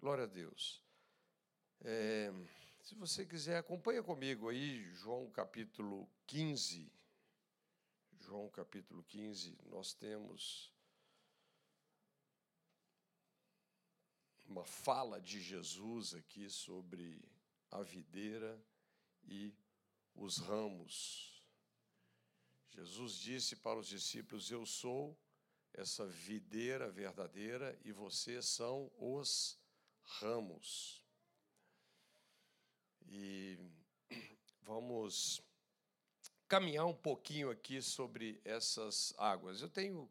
Glória a Deus. É, se você quiser, acompanha comigo aí, João capítulo 15. João capítulo 15, nós temos uma fala de Jesus aqui sobre a videira e os ramos. Jesus disse para os discípulos: Eu sou essa videira verdadeira e vocês são os ramos. E vamos caminhar um pouquinho aqui sobre essas águas. Eu tenho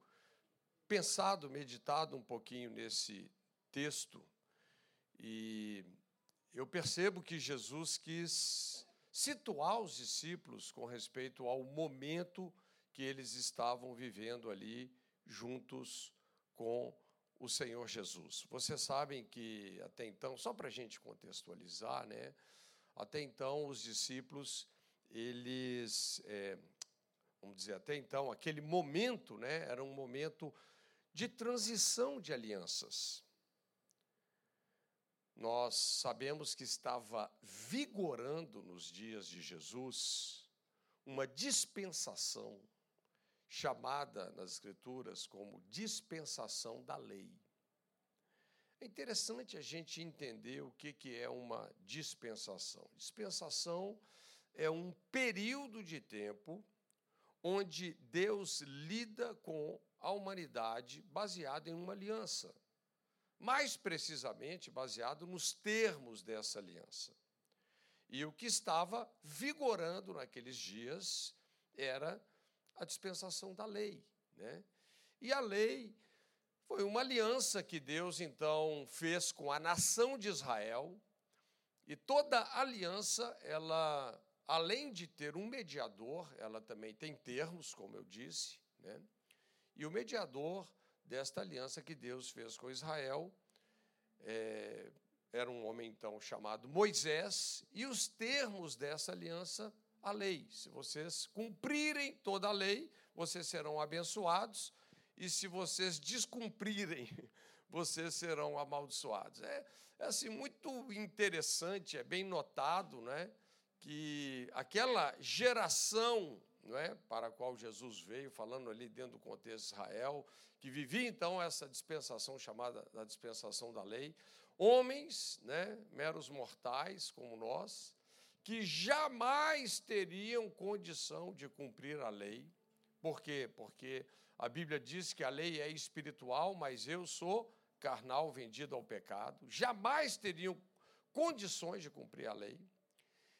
pensado, meditado um pouquinho nesse texto e eu percebo que Jesus quis situar os discípulos com respeito ao momento que eles estavam vivendo ali juntos com o Senhor Jesus. Vocês sabem que até então, só para a gente contextualizar, né? Até então os discípulos, eles, é, vamos dizer, até então aquele momento, né? Era um momento de transição de alianças. Nós sabemos que estava vigorando nos dias de Jesus uma dispensação chamada nas Escrituras como dispensação da lei. É interessante a gente entender o que é uma dispensação. Dispensação é um período de tempo onde Deus lida com a humanidade baseado em uma aliança. Mais precisamente, baseado nos termos dessa aliança. E o que estava vigorando naqueles dias era a dispensação da lei. Né? E a lei foi uma aliança que Deus então fez com a nação de Israel. E toda aliança, ela, além de ter um mediador, ela também tem termos, como eu disse, né? E o mediador desta aliança que Deus fez com Israel é, era um homem então chamado Moisés, e os termos dessa aliança a lei. Se vocês cumprirem toda a lei, vocês serão abençoados, e se vocês descumprirem, vocês serão amaldiçoados. É, é assim muito interessante, é bem notado, né, que aquela geração é, para a qual Jesus veio, falando ali dentro do contexto de Israel, que vivia então essa dispensação chamada da dispensação da lei, homens, né, meros mortais como nós, que jamais teriam condição de cumprir a lei. Por quê? Porque a Bíblia diz que a lei é espiritual, mas eu sou carnal vendido ao pecado. Jamais teriam condições de cumprir a lei.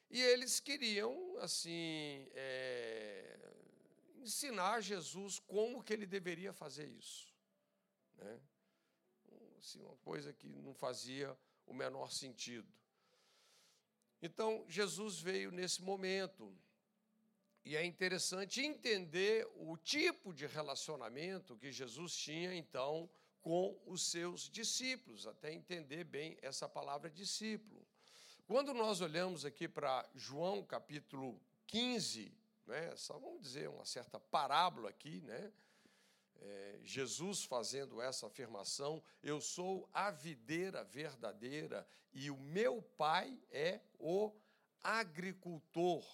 E eles queriam, assim, é, ensinar Jesus como que ele deveria fazer isso. Né? Assim, uma coisa que não fazia o menor sentido. Então, Jesus veio nesse momento. E é interessante entender o tipo de relacionamento que Jesus tinha, então, com os seus discípulos, até entender bem essa palavra discípulo. Quando nós olhamos aqui para João capítulo 15, né, só vamos dizer uma certa parábola aqui, né? É, Jesus fazendo essa afirmação: Eu sou a videira verdadeira e o meu pai é o agricultor.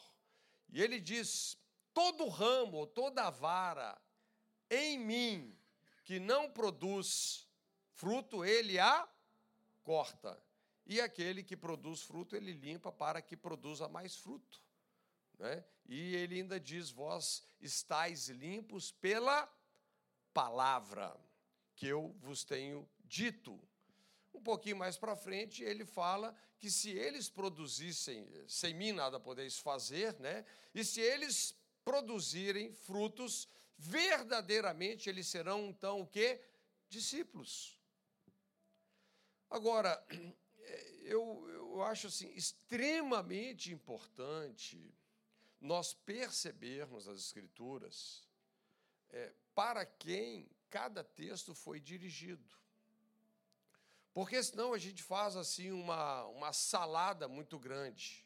E ele diz: todo ramo toda vara em mim que não produz fruto, ele a corta. E aquele que produz fruto, ele limpa para que produza mais fruto. Né? E ele ainda diz: Vós estáis limpos pela palavra que eu vos tenho dito. Um pouquinho mais para frente, ele fala que se eles produzissem, sem mim nada podeis fazer, né? E se eles produzirem frutos, verdadeiramente eles serão então o quê? Discípulos. Agora, eu, eu acho assim extremamente importante nós percebermos as escrituras é, para quem cada texto foi dirigido. Porque senão a gente faz assim uma, uma salada muito grande.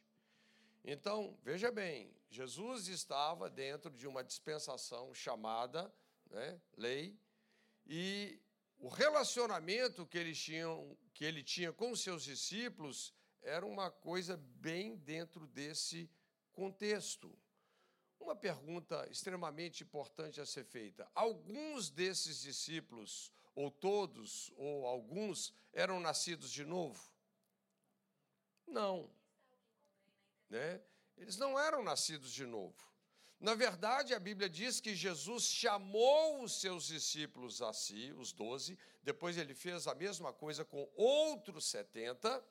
Então, veja bem, Jesus estava dentro de uma dispensação chamada né, lei, e o relacionamento que, eles tinham, que ele tinha com seus discípulos era uma coisa bem dentro desse contexto. Uma pergunta extremamente importante a ser feita: alguns desses discípulos, ou todos, ou alguns, eram nascidos de novo? Não. Né? Eles não eram nascidos de novo. Na verdade, a Bíblia diz que Jesus chamou os seus discípulos a si, os doze, depois ele fez a mesma coisa com outros setenta,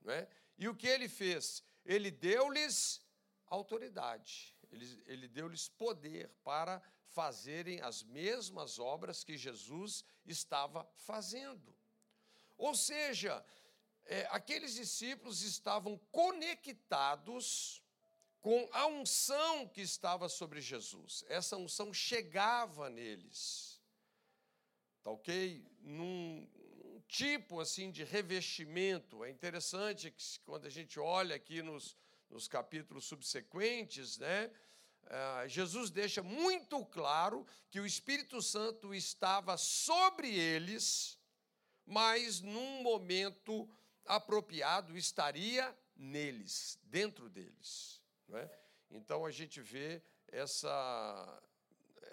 né? e o que ele fez? Ele deu-lhes autoridade ele, ele deu-lhes poder para fazerem as mesmas obras que Jesus estava fazendo. Ou seja, é, aqueles discípulos estavam conectados com a unção que estava sobre Jesus. Essa unção chegava neles. Tá ok? Num, num tipo assim de revestimento. É interessante que quando a gente olha aqui nos, nos capítulos subsequentes, né? Uh, Jesus deixa muito claro que o Espírito Santo estava sobre eles, mas num momento apropriado estaria neles, dentro deles. É? Então a gente vê essa,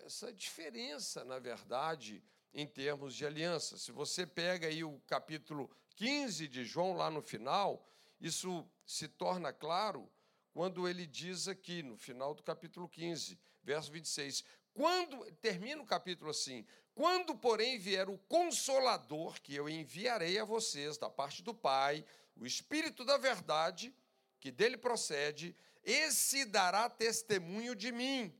essa diferença, na verdade, em termos de aliança. Se você pega aí o capítulo 15 de João, lá no final, isso se torna claro quando ele diz aqui, no final do capítulo 15, verso 26, quando, termina o capítulo assim, quando, porém, vier o Consolador, que eu enviarei a vocês da parte do Pai, o Espírito da Verdade, que dele procede, esse dará testemunho de mim,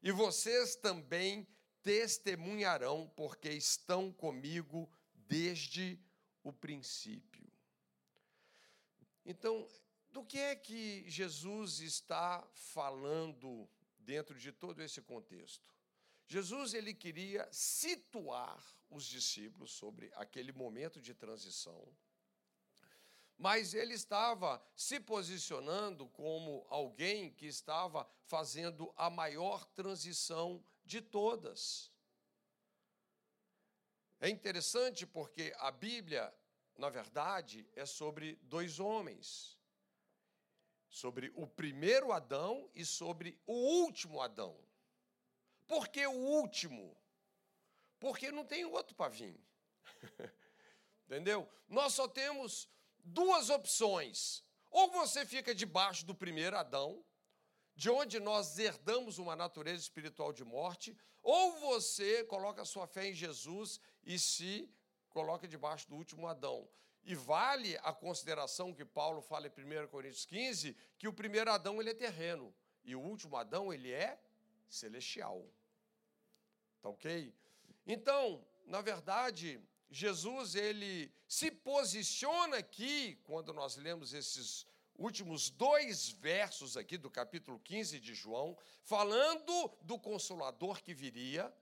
e vocês também testemunharão, porque estão comigo desde o princípio. Então, do que é que Jesus está falando dentro de todo esse contexto? Jesus ele queria situar os discípulos sobre aquele momento de transição, mas ele estava se posicionando como alguém que estava fazendo a maior transição de todas. É interessante porque a Bíblia, na verdade, é sobre dois homens sobre o primeiro Adão e sobre o último Adão. Por que o último? Porque não tem outro para vir. Entendeu? Nós só temos duas opções. Ou você fica debaixo do primeiro Adão, de onde nós herdamos uma natureza espiritual de morte, ou você coloca sua fé em Jesus e se coloca debaixo do último Adão. E vale a consideração que Paulo fala em 1 Coríntios 15, que o primeiro Adão ele é terreno e o último Adão ele é celestial. Tá OK? Então, na verdade, Jesus ele se posiciona aqui quando nós lemos esses últimos dois versos aqui do capítulo 15 de João, falando do consolador que viria,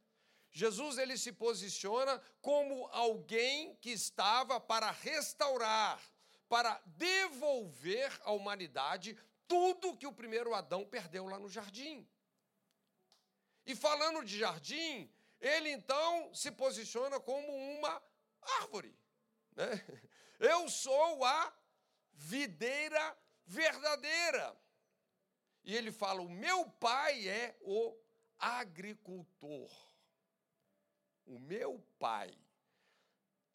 Jesus ele se posiciona como alguém que estava para restaurar, para devolver à humanidade tudo que o primeiro Adão perdeu lá no jardim. E falando de jardim, ele então se posiciona como uma árvore. Né? Eu sou a videira verdadeira. E ele fala: o meu pai é o agricultor o meu Pai.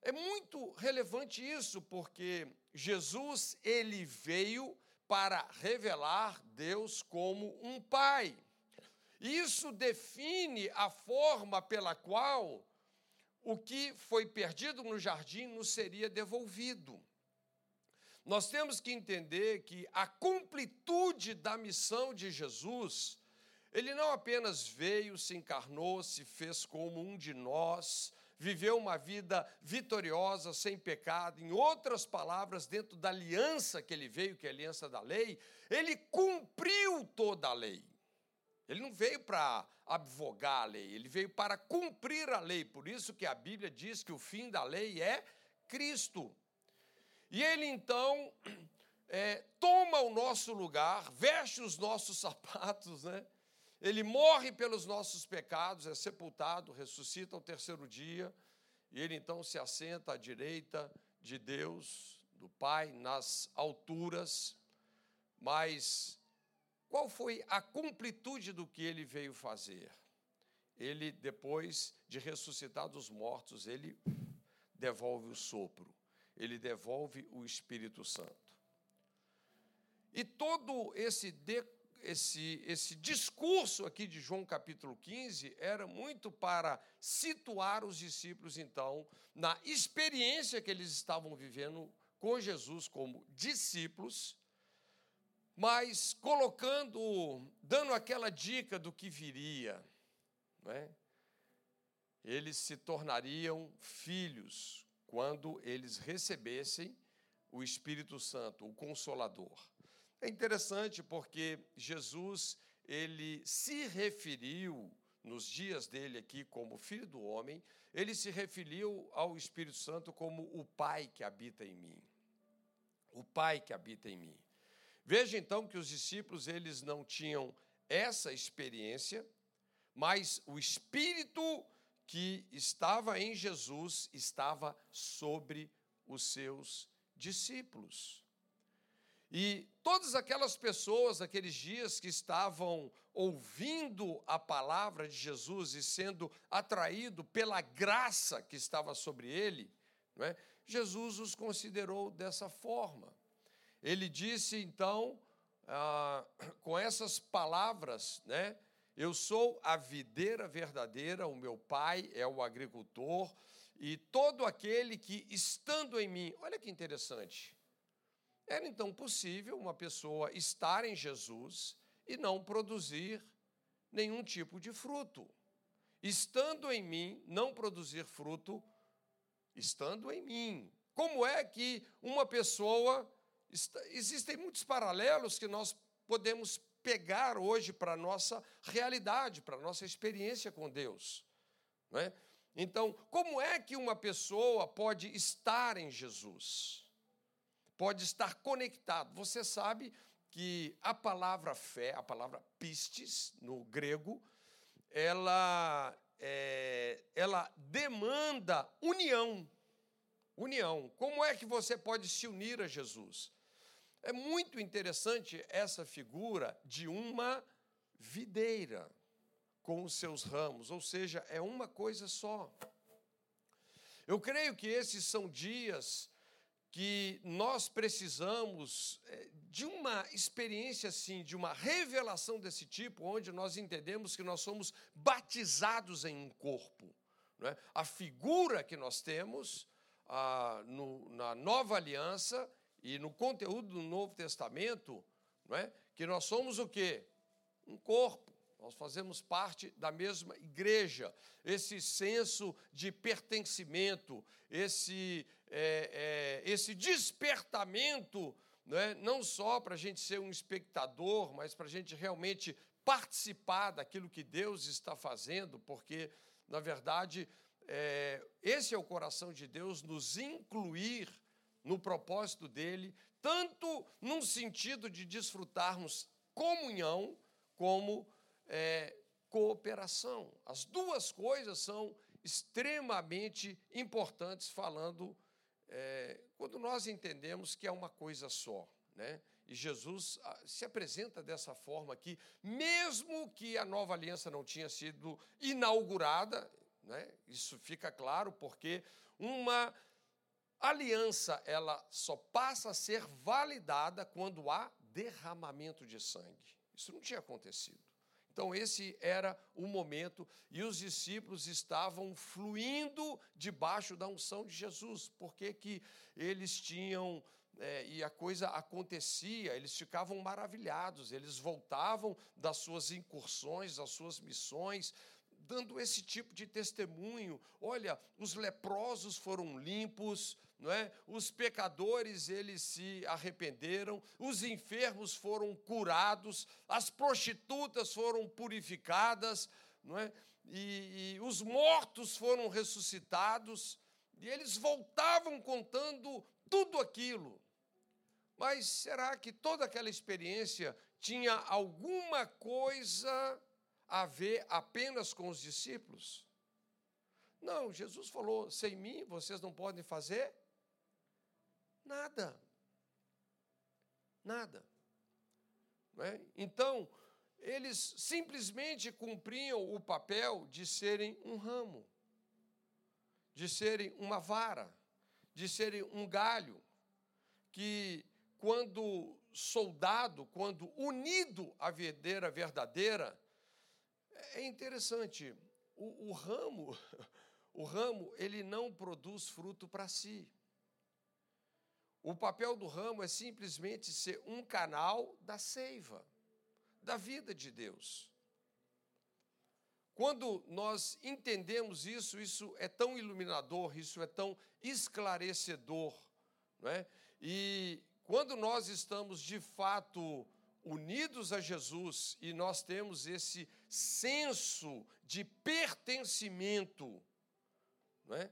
É muito relevante isso, porque Jesus ele veio para revelar Deus como um pai. Isso define a forma pela qual o que foi perdido no jardim nos seria devolvido. Nós temos que entender que a completude da missão de Jesus ele não apenas veio, se encarnou, se fez como um de nós, viveu uma vida vitoriosa, sem pecado, em outras palavras, dentro da aliança que ele veio, que é a aliança da lei, ele cumpriu toda a lei. Ele não veio para advogar a lei, ele veio para cumprir a lei. Por isso que a Bíblia diz que o fim da lei é Cristo. E ele então é, toma o nosso lugar, veste os nossos sapatos, né? Ele morre pelos nossos pecados, é sepultado, ressuscita ao terceiro dia. e ele então se assenta à direita de Deus, do Pai, nas alturas, mas qual foi a completude do que ele veio fazer? Ele, depois de ressuscitar dos mortos, ele devolve o sopro, ele devolve o Espírito Santo. E todo esse, de, esse, esse discurso aqui de João capítulo 15 era muito para situar os discípulos, então, na experiência que eles estavam vivendo com Jesus como discípulos mas colocando, dando aquela dica do que viria, né? eles se tornariam filhos quando eles recebessem o Espírito Santo, o Consolador. É interessante porque Jesus ele se referiu nos dias dele aqui como filho do homem, ele se referiu ao Espírito Santo como o Pai que habita em mim. O Pai que habita em mim. Veja então que os discípulos eles não tinham essa experiência, mas o espírito que estava em Jesus estava sobre os seus discípulos. E todas aquelas pessoas, aqueles dias que estavam ouvindo a palavra de Jesus e sendo atraído pela graça que estava sobre ele, é? Jesus os considerou dessa forma. Ele disse então, ah, com essas palavras, né? Eu sou a videira verdadeira, o meu pai é o agricultor, e todo aquele que, estando em mim, olha que interessante, era então possível uma pessoa estar em Jesus e não produzir nenhum tipo de fruto. Estando em mim, não produzir fruto, estando em mim. Como é que uma pessoa existem muitos paralelos que nós podemos pegar hoje para a nossa realidade, para a nossa experiência com Deus. Não é? Então, como é que uma pessoa pode estar em Jesus? Pode estar conectado. Você sabe que a palavra fé, a palavra pistes, no grego, ela, é, ela demanda união. União. Como é que você pode se unir a Jesus? É muito interessante essa figura de uma videira com os seus ramos, ou seja, é uma coisa só. Eu creio que esses são dias que nós precisamos é, de uma experiência assim, de uma revelação desse tipo, onde nós entendemos que nós somos batizados em um corpo. É? A figura que nós temos no, na nova aliança e no conteúdo do Novo Testamento, é? que nós somos o quê? Um corpo. Nós fazemos parte da mesma igreja. Esse senso de pertencimento, esse, é, é, esse despertamento, não, é? não só para a gente ser um espectador, mas para a gente realmente participar daquilo que Deus está fazendo, porque, na verdade, é, esse é o coração de Deus, nos incluir no propósito dele, tanto num sentido de desfrutarmos comunhão, como é, cooperação. As duas coisas são extremamente importantes, falando é, quando nós entendemos que é uma coisa só. Né? E Jesus ah, se apresenta dessa forma aqui, mesmo que a nova aliança não tinha sido inaugurada, né? isso fica claro, porque uma aliança ela só passa a ser validada quando há derramamento de sangue. Isso não tinha acontecido. Então, esse era o momento, e os discípulos estavam fluindo debaixo da unção de Jesus, porque que eles tinham, é, e a coisa acontecia, eles ficavam maravilhados, eles voltavam das suas incursões, das suas missões, dando esse tipo de testemunho. Olha, os leprosos foram limpos, não é? Os pecadores eles se arrependeram, os enfermos foram curados, as prostitutas foram purificadas, não é? E, e os mortos foram ressuscitados, e eles voltavam contando tudo aquilo. Mas será que toda aquela experiência tinha alguma coisa a ver apenas com os discípulos? Não, Jesus falou: sem mim vocês não podem fazer nada. Nada. É? Então, eles simplesmente cumpriam o papel de serem um ramo, de serem uma vara, de serem um galho, que quando soldado, quando unido à videira verdadeira, é interessante, o, o ramo, o ramo, ele não produz fruto para si. O papel do ramo é simplesmente ser um canal da seiva, da vida de Deus. Quando nós entendemos isso, isso é tão iluminador, isso é tão esclarecedor, não é? E quando nós estamos de fato unidos a Jesus e nós temos esse senso de pertencimento, não é?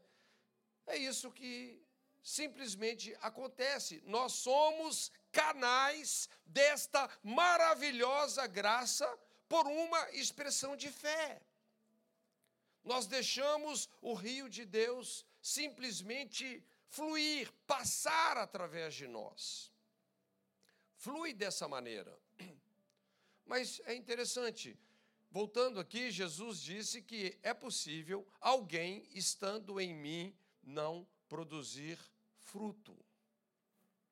É isso que simplesmente acontece. Nós somos canais desta maravilhosa graça por uma expressão de fé. Nós deixamos o rio de Deus simplesmente fluir, passar através de nós. Flui dessa maneira. Mas é interessante, voltando aqui, Jesus disse que é possível alguém estando em mim não produzir fruto.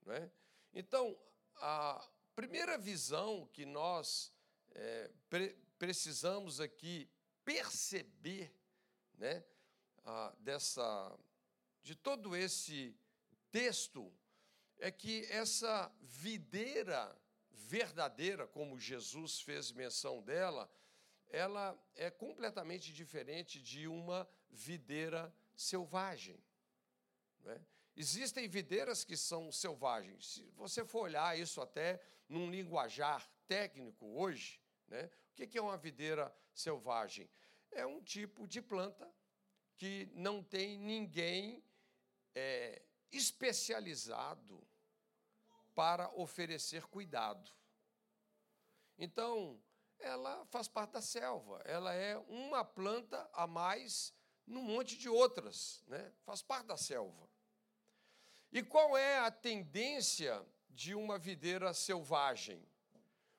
Não é? Então, a primeira visão que nós é, pre precisamos aqui perceber né, a, dessa, de todo esse texto é que essa videira verdadeira, como Jesus fez menção dela, ela é completamente diferente de uma videira selvagem. Né? Existem videiras que são selvagens. Se você for olhar isso até num linguajar técnico hoje, né? o que é uma videira selvagem? É um tipo de planta que não tem ninguém é, especializado para oferecer cuidado. Então, ela faz parte da selva, ela é uma planta a mais num monte de outras, né? faz parte da selva. E qual é a tendência de uma videira selvagem?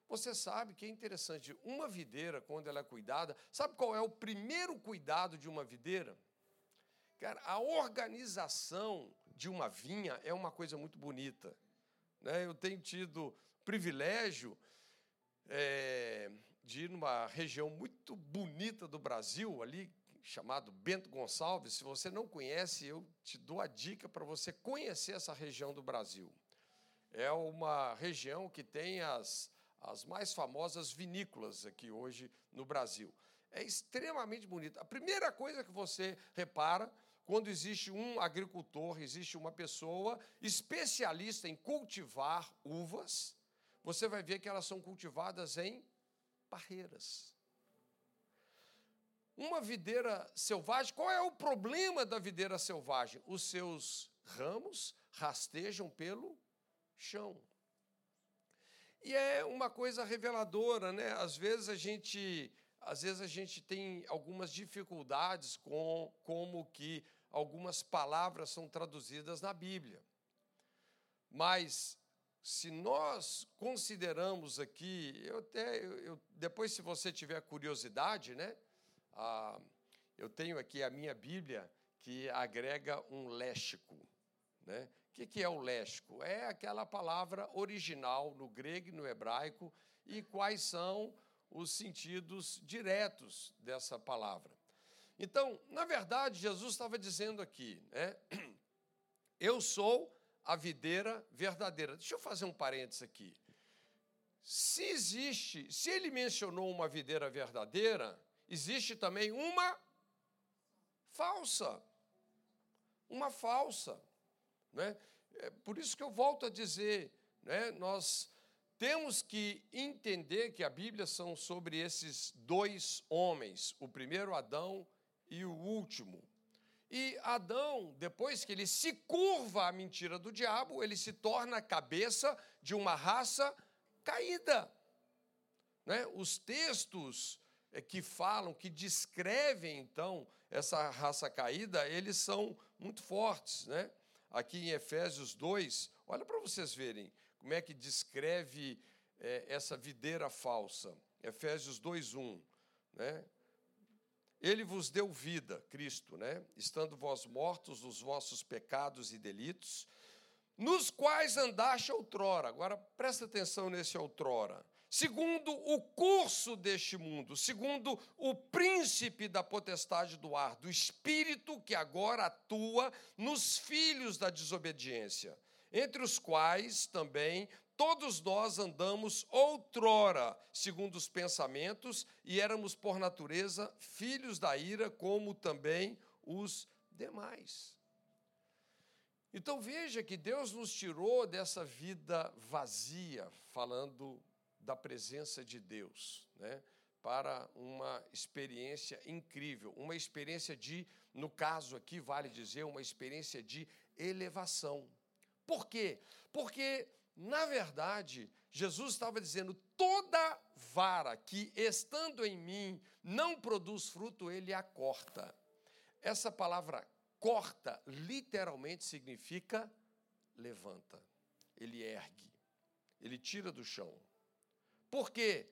Você sabe que é interessante, uma videira, quando ela é cuidada, sabe qual é o primeiro cuidado de uma videira? Cara, a organização de uma vinha é uma coisa muito bonita. Né? Eu tenho tido privilégio é, de ir numa região muito bonita do Brasil, ali chamado Bento Gonçalves. Se você não conhece, eu te dou a dica para você conhecer essa região do Brasil. É uma região que tem as, as mais famosas vinícolas aqui hoje no Brasil. É extremamente bonita. A primeira coisa que você repara quando existe um agricultor, existe uma pessoa especialista em cultivar uvas, você vai ver que elas são cultivadas em parreiras. Uma videira selvagem, qual é o problema da videira selvagem? Os seus ramos rastejam pelo chão. E é uma coisa reveladora, né? Às vezes a gente, às vezes a gente tem algumas dificuldades com como que algumas palavras são traduzidas na Bíblia. Mas se nós consideramos aqui, eu até eu, depois se você tiver curiosidade, né? Ah, eu tenho aqui a minha Bíblia que agrega um léxico, né? O que, que é o léxico? É aquela palavra original no grego e no hebraico e quais são os sentidos diretos dessa palavra. Então, na verdade, Jesus estava dizendo aqui, né? Eu sou a videira verdadeira. Deixa eu fazer um parênteses aqui. Se existe, se ele mencionou uma videira verdadeira, existe também uma falsa. Uma falsa. Né? É por isso que eu volto a dizer, né? nós temos que entender que a Bíblia são sobre esses dois homens, o primeiro Adão e o último. E Adão, depois que ele se curva à mentira do diabo, ele se torna a cabeça de uma raça caída. Né? Os textos que falam, que descrevem então essa raça caída, eles são muito fortes, né? Aqui em Efésios 2, olha para vocês verem como é que descreve é, essa videira falsa. Efésios 2:1, né? Ele vos deu vida, Cristo, né? Estando vós mortos nos vossos pecados e delitos, nos quais andaste outrora. Agora presta atenção nesse outrora. Segundo o curso deste mundo, segundo o príncipe da potestade do ar, do espírito que agora atua nos filhos da desobediência, entre os quais também Todos nós andamos outrora, segundo os pensamentos, e éramos por natureza filhos da ira, como também os demais. Então veja que Deus nos tirou dessa vida vazia, falando da presença de Deus, né? para uma experiência incrível, uma experiência de, no caso aqui, vale dizer, uma experiência de elevação. Por quê? Porque na verdade, Jesus estava dizendo: toda vara que estando em mim não produz fruto, ele a corta. Essa palavra corta literalmente significa levanta, ele ergue, ele tira do chão. Por quê?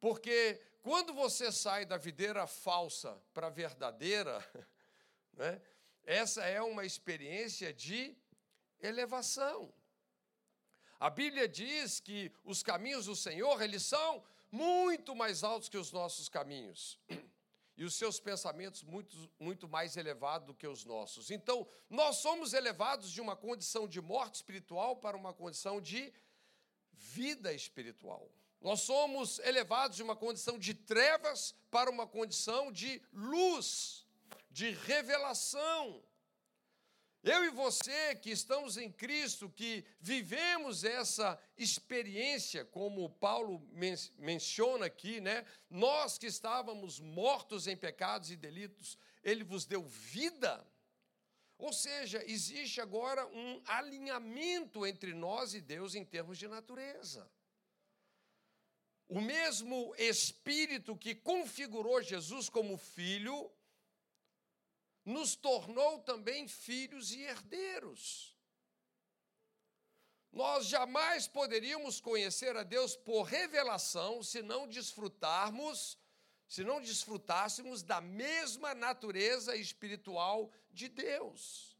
Porque quando você sai da videira falsa para a verdadeira, né, essa é uma experiência de elevação. A Bíblia diz que os caminhos do Senhor, eles são muito mais altos que os nossos caminhos. E os seus pensamentos muito, muito mais elevados do que os nossos. Então, nós somos elevados de uma condição de morte espiritual para uma condição de vida espiritual. Nós somos elevados de uma condição de trevas para uma condição de luz, de revelação. Eu e você que estamos em Cristo, que vivemos essa experiência, como Paulo men menciona aqui, né? Nós que estávamos mortos em pecados e delitos, ele vos deu vida. Ou seja, existe agora um alinhamento entre nós e Deus em termos de natureza. O mesmo Espírito que configurou Jesus como filho, nos tornou também filhos e herdeiros. Nós jamais poderíamos conhecer a Deus por revelação se não desfrutarmos, se não desfrutássemos da mesma natureza espiritual de Deus.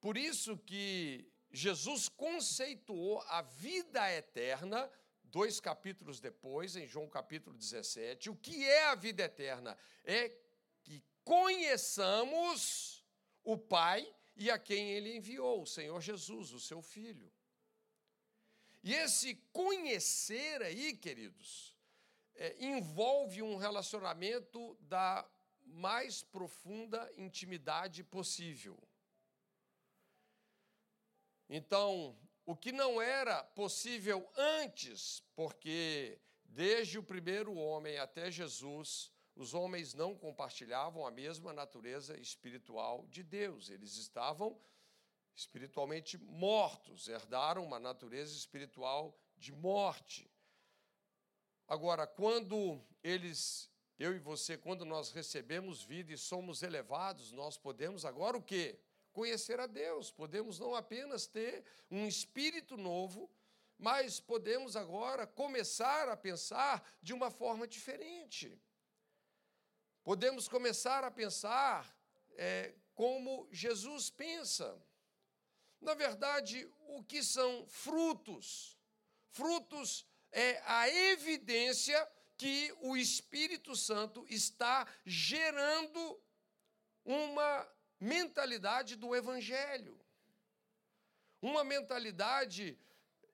Por isso que Jesus conceituou a vida eterna dois capítulos depois, em João capítulo 17. O que é a vida eterna? É conheçamos o Pai e a quem ele enviou, o Senhor Jesus, o seu Filho. E esse conhecer aí, queridos, é, envolve um relacionamento da mais profunda intimidade possível. Então, o que não era possível antes, porque desde o primeiro homem até Jesus, os homens não compartilhavam a mesma natureza espiritual de Deus. Eles estavam espiritualmente mortos, herdaram uma natureza espiritual de morte. Agora, quando eles, eu e você, quando nós recebemos vida e somos elevados, nós podemos agora o quê? Conhecer a Deus. Podemos não apenas ter um espírito novo, mas podemos agora começar a pensar de uma forma diferente podemos começar a pensar é, como Jesus pensa. Na verdade, o que são frutos? Frutos é a evidência que o Espírito Santo está gerando uma mentalidade do Evangelho, uma mentalidade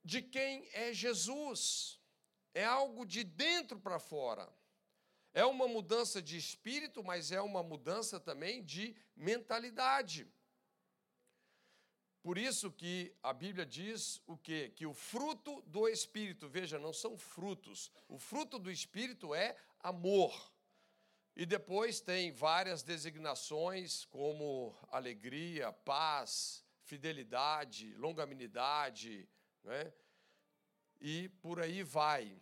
de quem é Jesus, é algo de dentro para fora. É uma mudança de espírito, mas é uma mudança também de mentalidade. Por isso que a Bíblia diz o quê? Que o fruto do espírito, veja, não são frutos. O fruto do espírito é amor. E depois tem várias designações como alegria, paz, fidelidade, longanimidade, né? E por aí vai.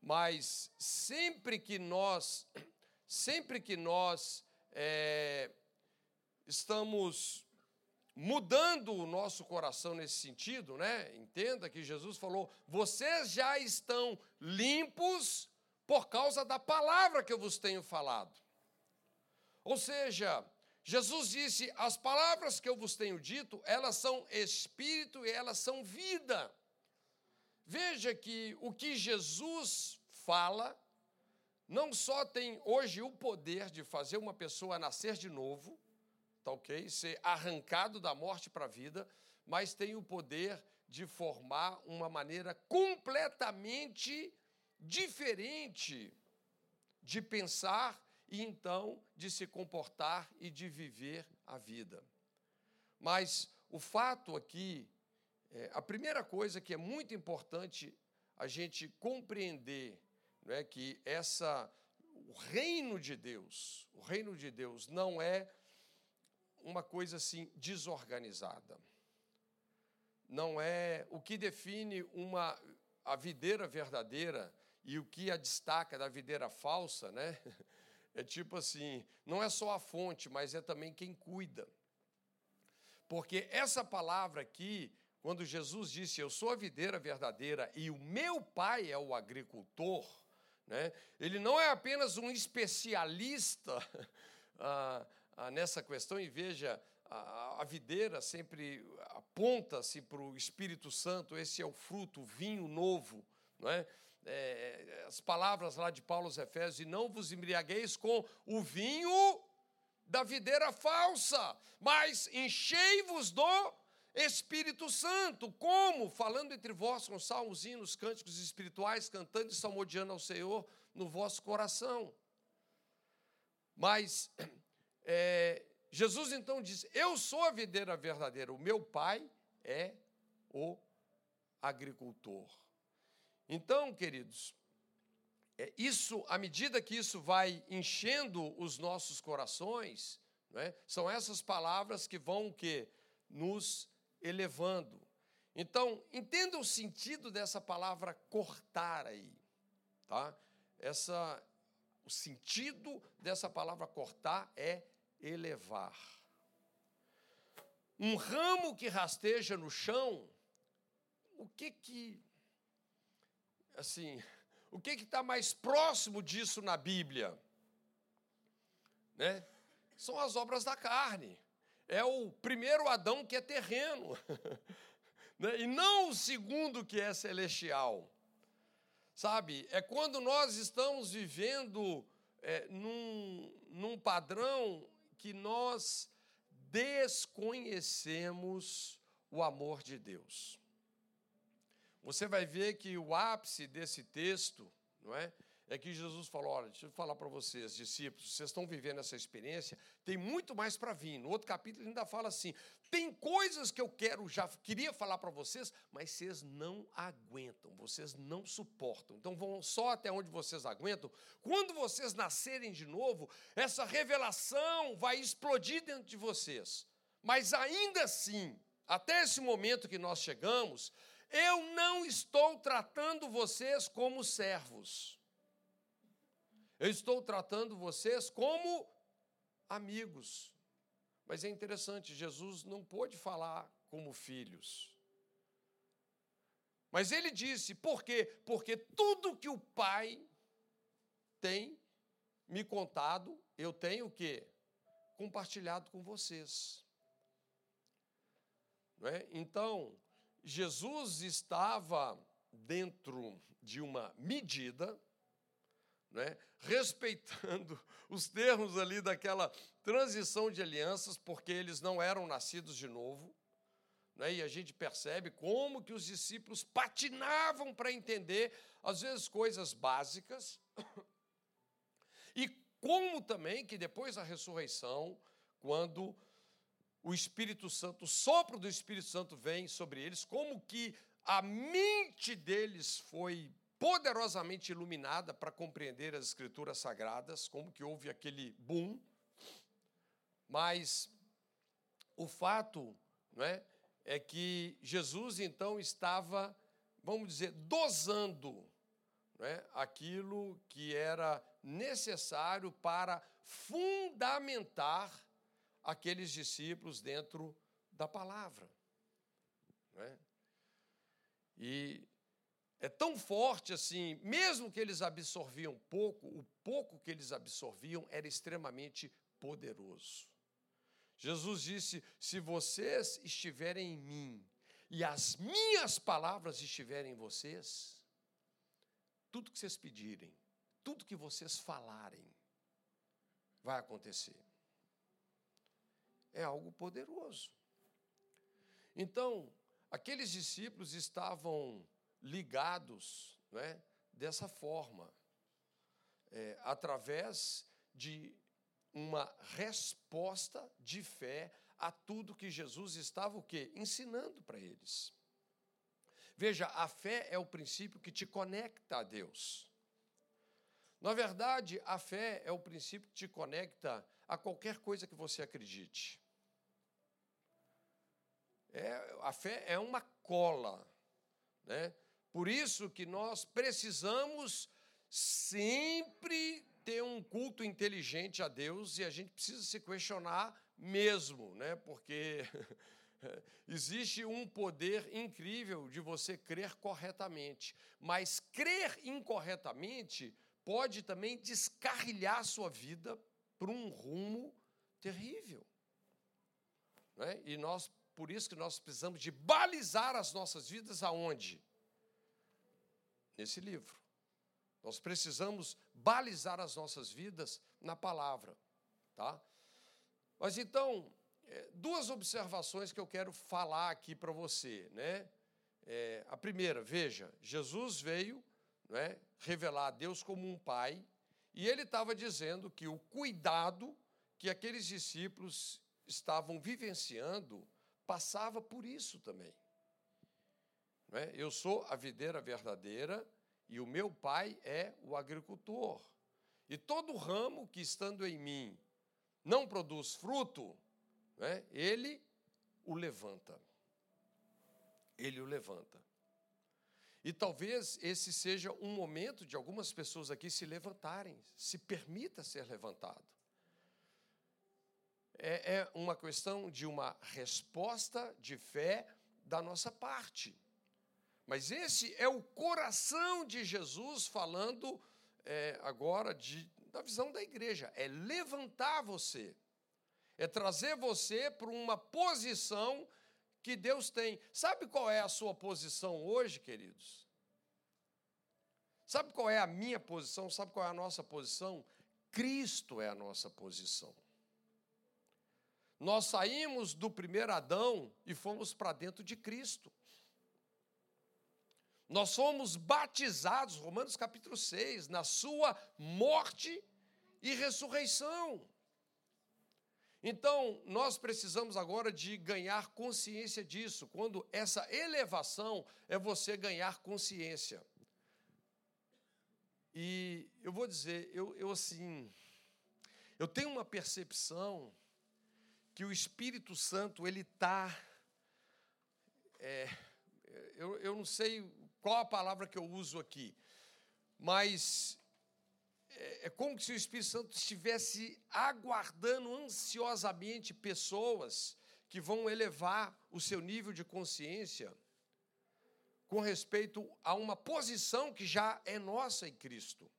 mas sempre que nós, sempre que nós é, estamos mudando o nosso coração nesse sentido, né? Entenda que Jesus falou: vocês já estão limpos por causa da palavra que eu vos tenho falado. Ou seja, Jesus disse: as palavras que eu vos tenho dito, elas são espírito e elas são vida. Veja que o que Jesus fala não só tem hoje o poder de fazer uma pessoa nascer de novo, tá ok? Ser arrancado da morte para a vida, mas tem o poder de formar uma maneira completamente diferente de pensar e então de se comportar e de viver a vida. Mas o fato aqui, é, a primeira coisa que é muito importante a gente compreender, não é que essa o reino de Deus, o reino de Deus não é uma coisa assim desorganizada. Não é o que define uma a videira verdadeira e o que a destaca da videira falsa, né? É tipo assim, não é só a fonte, mas é também quem cuida. Porque essa palavra aqui, quando Jesus disse: "Eu sou a videira verdadeira e o meu pai é o agricultor", né? Ele não é apenas um especialista ah, ah, nessa questão, e veja, a, videira sempre aponta-se para o Espírito Santo, esse é o fruto, o vinho novo. Não é? É, as palavras lá de Paulo aos Efésios, e não vos embriagueis com o vinho da videira falsa, mas enchei-vos do Espírito Santo. Como? Falando entre vós com salmos, hinos, cânticos espirituais, cantando e salmodiando ao Senhor no vosso coração. Mas é, Jesus então diz: Eu sou a videira verdadeira, o meu pai é o agricultor. Então, queridos, é isso, à medida que isso vai enchendo os nossos corações, é? são essas palavras que vão que nos elevando. Então, entenda o sentido dessa palavra cortar aí, tá? Essa o sentido dessa palavra cortar é elevar. Um ramo que rasteja no chão, o que que, assim, o que está mais próximo disso na Bíblia? Né? São as obras da carne. É o primeiro Adão que é terreno, né? e não o segundo que é celestial. Sabe, é quando nós estamos vivendo é, num, num padrão que nós desconhecemos o amor de Deus. Você vai ver que o ápice desse texto, não é? É que Jesus falou: olha, deixa eu falar para vocês, discípulos, vocês estão vivendo essa experiência, tem muito mais para vir. No outro capítulo ele ainda fala assim: tem coisas que eu quero, já queria falar para vocês, mas vocês não aguentam, vocês não suportam. Então vão só até onde vocês aguentam. Quando vocês nascerem de novo, essa revelação vai explodir dentro de vocês. Mas ainda assim, até esse momento que nós chegamos, eu não estou tratando vocês como servos. Eu estou tratando vocês como amigos. Mas é interessante, Jesus não pôde falar como filhos. Mas ele disse, por quê? Porque tudo que o Pai tem me contado, eu tenho o quê? Compartilhado com vocês. Não é? Então, Jesus estava dentro de uma medida, né, respeitando os termos ali daquela transição de alianças, porque eles não eram nascidos de novo. Né, e a gente percebe como que os discípulos patinavam para entender, às vezes, coisas básicas, e como também que depois da ressurreição, quando o Espírito Santo, o sopro do Espírito Santo vem sobre eles, como que a mente deles foi poderosamente iluminada para compreender as escrituras sagradas, como que houve aquele boom. Mas o fato, não é, é que Jesus então estava, vamos dizer, dosando né, aquilo que era necessário para fundamentar aqueles discípulos dentro da palavra. Né? E é tão forte assim, mesmo que eles absorviam pouco, o pouco que eles absorviam era extremamente poderoso. Jesus disse: Se vocês estiverem em mim e as minhas palavras estiverem em vocês, tudo que vocês pedirem, tudo que vocês falarem, vai acontecer. É algo poderoso. Então, aqueles discípulos estavam ligados não é, dessa forma, é, através de uma resposta de fé a tudo que Jesus estava o quê? Ensinando para eles. Veja, a fé é o princípio que te conecta a Deus. Na verdade, a fé é o princípio que te conecta a qualquer coisa que você acredite. É, a fé é uma cola, né? Por isso que nós precisamos sempre ter um culto inteligente a Deus e a gente precisa se questionar mesmo, né? Porque existe um poder incrível de você crer corretamente, mas crer incorretamente pode também descarrilhar sua vida para um rumo terrível. Né? E nós, por isso que nós precisamos de balizar as nossas vidas aonde? Nesse livro. Nós precisamos balizar as nossas vidas na palavra, tá? Mas então, é, duas observações que eu quero falar aqui para você, né? É, a primeira, veja, Jesus veio né, revelar a Deus como um pai, e ele estava dizendo que o cuidado que aqueles discípulos estavam vivenciando passava por isso também. Né? Eu sou a videira verdadeira e o meu pai é o agricultor. E todo ramo que estando em mim não produz fruto, né, ele o levanta. Ele o levanta. E talvez esse seja um momento de algumas pessoas aqui se levantarem, se permita ser levantado. É, é uma questão de uma resposta de fé da nossa parte. Mas esse é o coração de Jesus falando é, agora de, da visão da igreja: é levantar você, é trazer você para uma posição que Deus tem. Sabe qual é a sua posição hoje, queridos? Sabe qual é a minha posição? Sabe qual é a nossa posição? Cristo é a nossa posição. Nós saímos do primeiro Adão e fomos para dentro de Cristo. Nós fomos batizados, Romanos capítulo 6, na sua morte e ressurreição. Então, nós precisamos agora de ganhar consciência disso, quando essa elevação é você ganhar consciência. E eu vou dizer, eu, eu assim, eu tenho uma percepção que o Espírito Santo, ele está. É, eu, eu não sei qual a palavra que eu uso aqui, mas é, é como se o Espírito Santo estivesse aguardando ansiosamente pessoas que vão elevar o seu nível de consciência com respeito a uma posição que já é nossa em Cristo.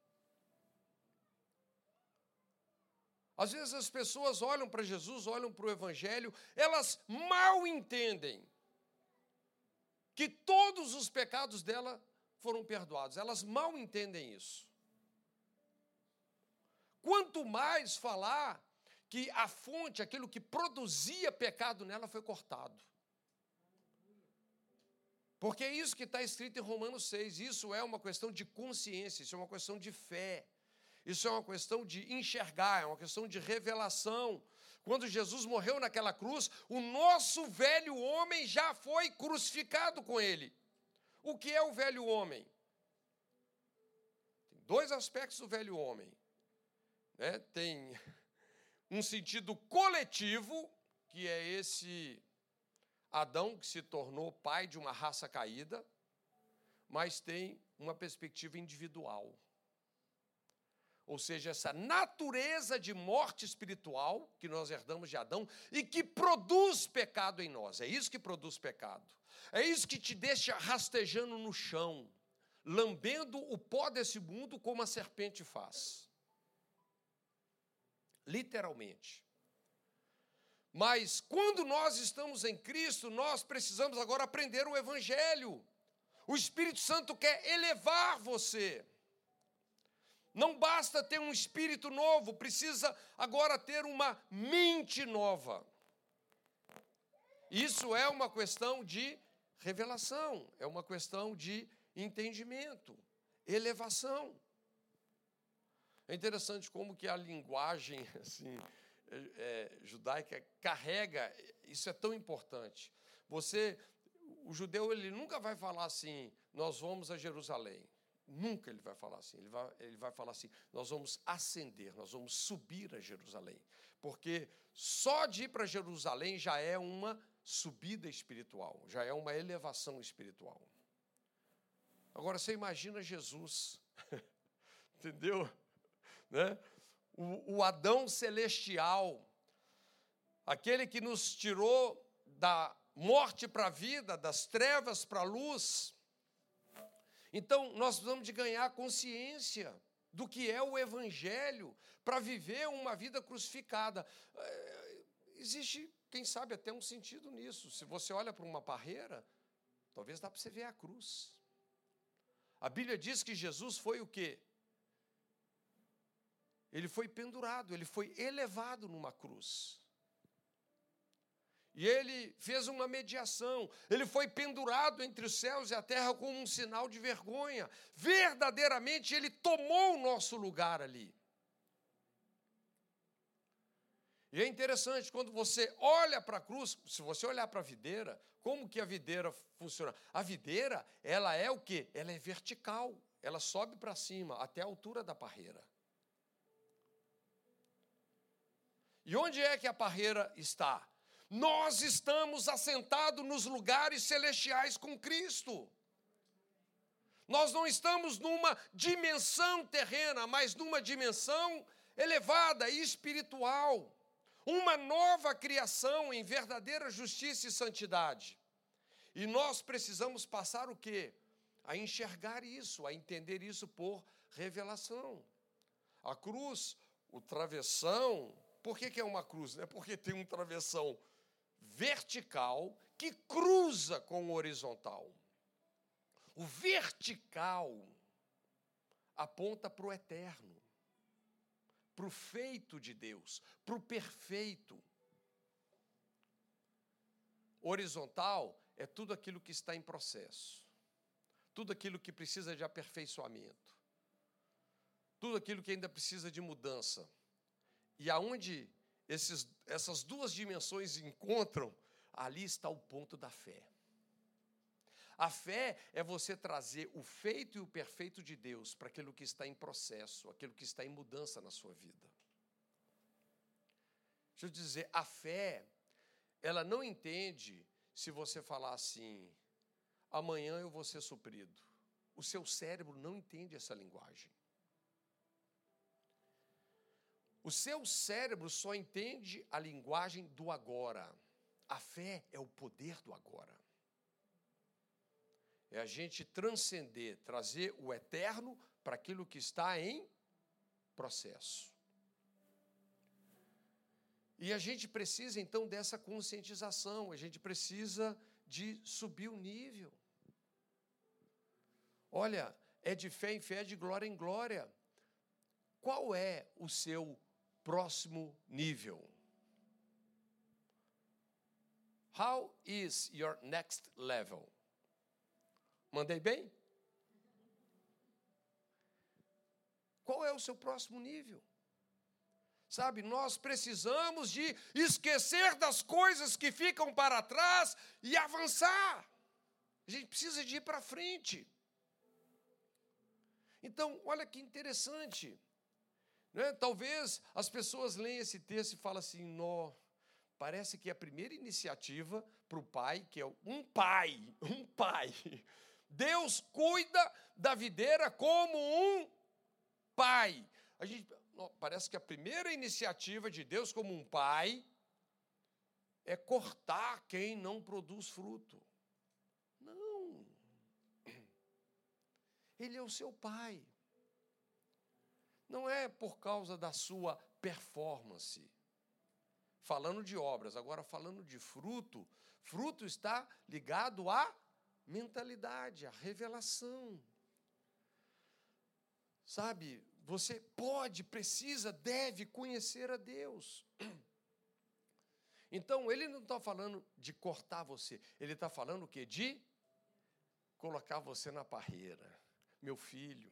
Às vezes as pessoas olham para Jesus, olham para o Evangelho, elas mal entendem que todos os pecados dela foram perdoados. Elas mal entendem isso. Quanto mais falar que a fonte, aquilo que produzia pecado nela, foi cortado. Porque é isso que está escrito em Romanos 6. Isso é uma questão de consciência, isso é uma questão de fé, isso é uma questão de enxergar, é uma questão de revelação. Quando Jesus morreu naquela cruz, o nosso velho homem já foi crucificado com ele. O que é o velho homem? Tem dois aspectos do velho homem né, tem um sentido coletivo, que é esse Adão que se tornou pai de uma raça caída, mas tem uma perspectiva individual. Ou seja, essa natureza de morte espiritual que nós herdamos de Adão e que produz pecado em nós. É isso que produz pecado. É isso que te deixa rastejando no chão, lambendo o pó desse mundo como a serpente faz. Literalmente. Mas quando nós estamos em Cristo, nós precisamos agora aprender o Evangelho. O Espírito Santo quer elevar você. Não basta ter um espírito novo, precisa agora ter uma mente nova. Isso é uma questão de revelação, é uma questão de entendimento, elevação. É interessante como que a linguagem assim, é, é, judaica carrega, isso é tão importante. Você, o judeu, ele nunca vai falar assim, nós vamos a Jerusalém. Nunca ele vai falar assim. Ele vai, ele vai falar assim: nós vamos ascender, nós vamos subir a Jerusalém. Porque só de ir para Jerusalém já é uma subida espiritual, já é uma elevação espiritual. Agora você imagina Jesus, entendeu? Né? O, o Adão celestial, aquele que nos tirou da morte para a vida, das trevas para a luz, então, nós precisamos de ganhar consciência do que é o Evangelho para viver uma vida crucificada. É, existe, quem sabe, até um sentido nisso. Se você olha para uma parreira, talvez dá para você ver a cruz. A Bíblia diz que Jesus foi o quê? Ele foi pendurado, ele foi elevado numa cruz. E ele fez uma mediação. Ele foi pendurado entre os céus e a terra como um sinal de vergonha. Verdadeiramente, ele tomou o nosso lugar ali. E é interessante, quando você olha para a cruz, se você olhar para a videira, como que a videira funciona? A videira, ela é o quê? Ela é vertical. Ela sobe para cima, até a altura da parreira. E onde é que a parreira está? Nós estamos assentados nos lugares celestiais com Cristo. Nós não estamos numa dimensão terrena, mas numa dimensão elevada e espiritual. Uma nova criação em verdadeira justiça e santidade. E nós precisamos passar o quê? A enxergar isso, a entender isso por revelação. A cruz, o travessão, por que, que é uma cruz? Não é porque tem um travessão vertical que cruza com o horizontal. O vertical aponta para o eterno, para o feito de Deus, para o perfeito. Horizontal é tudo aquilo que está em processo, tudo aquilo que precisa de aperfeiçoamento, tudo aquilo que ainda precisa de mudança. E aonde esses, essas duas dimensões encontram, ali está o ponto da fé. A fé é você trazer o feito e o perfeito de Deus para aquilo que está em processo, aquilo que está em mudança na sua vida. Deixa eu dizer, a fé, ela não entende se você falar assim, amanhã eu vou ser suprido. O seu cérebro não entende essa linguagem. O seu cérebro só entende a linguagem do agora. A fé é o poder do agora. É a gente transcender, trazer o eterno para aquilo que está em processo. E a gente precisa então dessa conscientização, a gente precisa de subir o nível. Olha, é de fé em fé, de glória em glória. Qual é o seu próximo nível. How is your next level? Mandei bem? Qual é o seu próximo nível? Sabe, nós precisamos de esquecer das coisas que ficam para trás e avançar. A gente precisa de ir para frente. Então, olha que interessante. Né? Talvez as pessoas leem esse texto e falam assim: nó, parece que é a primeira iniciativa para o pai, que é um pai, um pai, Deus cuida da videira como um pai. A gente parece que a primeira iniciativa de Deus como um pai é cortar quem não produz fruto. Não. Ele é o seu pai. Não é por causa da sua performance. Falando de obras, agora falando de fruto, fruto está ligado à mentalidade, à revelação. Sabe, você pode, precisa, deve conhecer a Deus. Então, ele não está falando de cortar você, ele está falando o quê? De colocar você na parreira. Meu filho,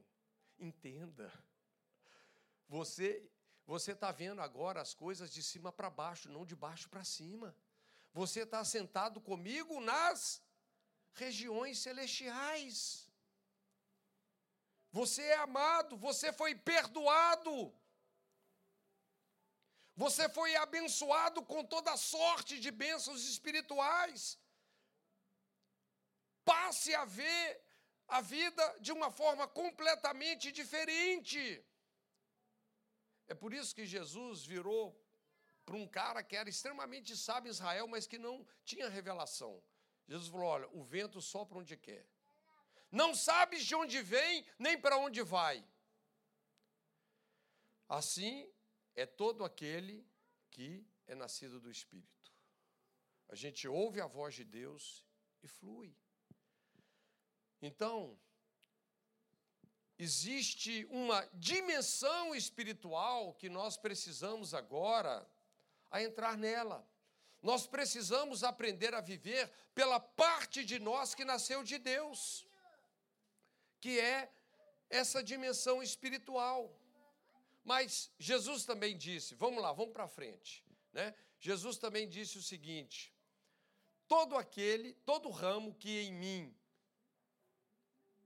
entenda. Você você está vendo agora as coisas de cima para baixo, não de baixo para cima. Você está sentado comigo nas regiões celestiais. Você é amado, você foi perdoado. Você foi abençoado com toda sorte de bênçãos espirituais. Passe a ver a vida de uma forma completamente diferente. É por isso que Jesus virou para um cara que era extremamente sábio em Israel, mas que não tinha revelação. Jesus falou: Olha, o vento sopra onde quer. Não sabes de onde vem, nem para onde vai. Assim é todo aquele que é nascido do Espírito. A gente ouve a voz de Deus e flui. Então, existe uma dimensão espiritual que nós precisamos agora a entrar nela. Nós precisamos aprender a viver pela parte de nós que nasceu de Deus, que é essa dimensão espiritual. Mas Jesus também disse, vamos lá, vamos para frente, né? Jesus também disse o seguinte: todo aquele, todo ramo que em mim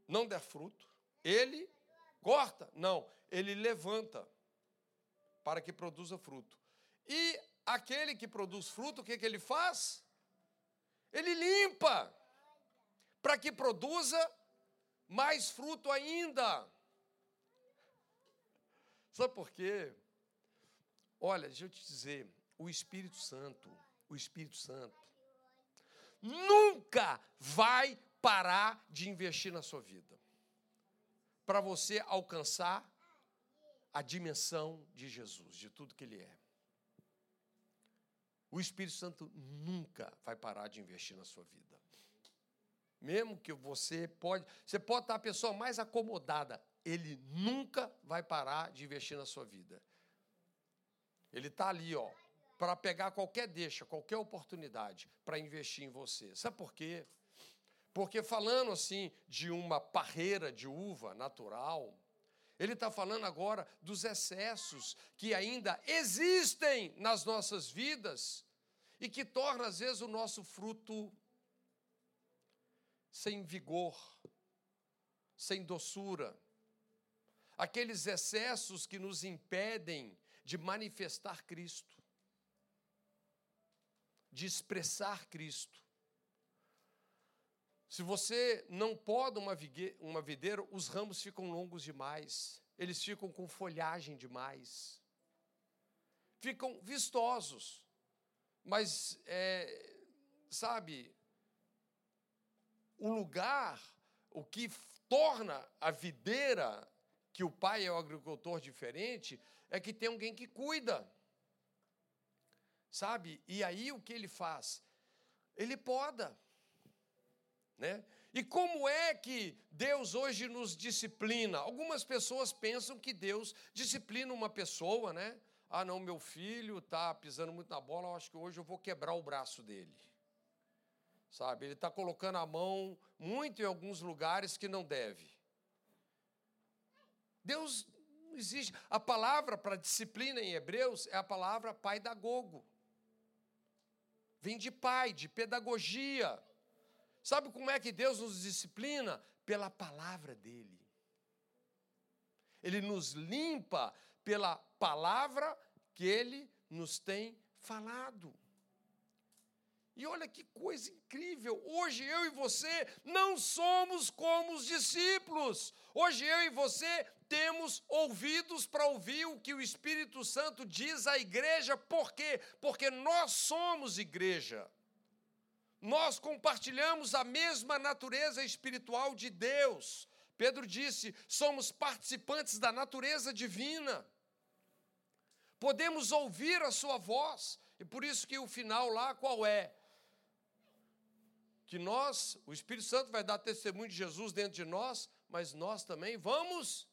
não der fruto, ele corta? Não, ele levanta para que produza fruto. E aquele que produz fruto, o que, que ele faz? Ele limpa para que produza mais fruto ainda. Sabe por quê? Olha, deixa eu te dizer, o Espírito Santo, o Espírito Santo, nunca vai parar de investir na sua vida. Para você alcançar a dimensão de Jesus, de tudo que Ele é. O Espírito Santo nunca vai parar de investir na sua vida. Mesmo que você pode, você pode estar a pessoa mais acomodada, ele nunca vai parar de investir na sua vida. Ele está ali, ó, para pegar qualquer deixa, qualquer oportunidade para investir em você. Sabe por quê? Porque falando assim de uma parreira de uva natural, ele está falando agora dos excessos que ainda existem nas nossas vidas e que torna, às vezes, o nosso fruto sem vigor, sem doçura aqueles excessos que nos impedem de manifestar Cristo, de expressar Cristo. Se você não poda uma, videira, os ramos ficam longos demais, eles ficam com folhagem demais, ficam vistosos, mas, é, sabe, o lugar, o que torna a videira que o pai é o agricultor diferente, é que tem alguém que cuida. Sabe? E aí o que ele faz? Ele poda. Né? E como é que Deus hoje nos disciplina? Algumas pessoas pensam que Deus disciplina uma pessoa, né? Ah, não, meu filho está pisando muito na bola, eu acho que hoje eu vou quebrar o braço dele. Sabe? Ele está colocando a mão muito em alguns lugares que não deve. Deus não existe. A palavra para disciplina em Hebreus é a palavra paidagogo. Vem de pai, de pedagogia. Sabe como é que Deus nos disciplina? Pela palavra dele. Ele nos limpa pela palavra que ele nos tem falado. E olha que coisa incrível! Hoje eu e você não somos como os discípulos. Hoje eu e você temos ouvidos para ouvir o que o Espírito Santo diz à igreja. Por quê? Porque nós somos igreja. Nós compartilhamos a mesma natureza espiritual de Deus. Pedro disse: somos participantes da natureza divina. Podemos ouvir a sua voz. E por isso que o final lá qual é? que nós, o Espírito Santo vai dar testemunho de Jesus dentro de nós, mas nós também vamos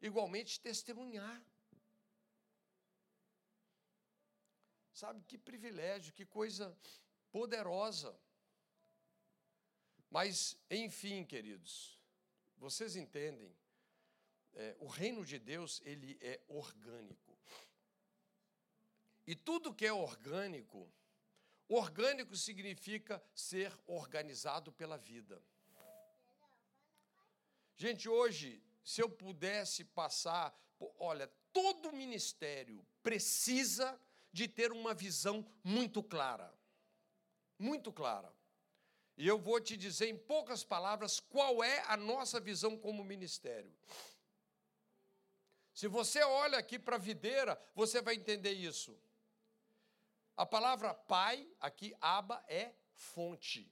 igualmente testemunhar. Sabe que privilégio, que coisa poderosa. Mas, enfim, queridos, vocês entendem, é, o reino de Deus, ele é orgânico. E tudo que é orgânico, Orgânico significa ser organizado pela vida. Gente, hoje, se eu pudesse passar, olha, todo ministério precisa de ter uma visão muito clara. Muito clara. E eu vou te dizer em poucas palavras qual é a nossa visão como ministério. Se você olha aqui para a videira, você vai entender isso. A palavra pai, aqui, aba, é fonte.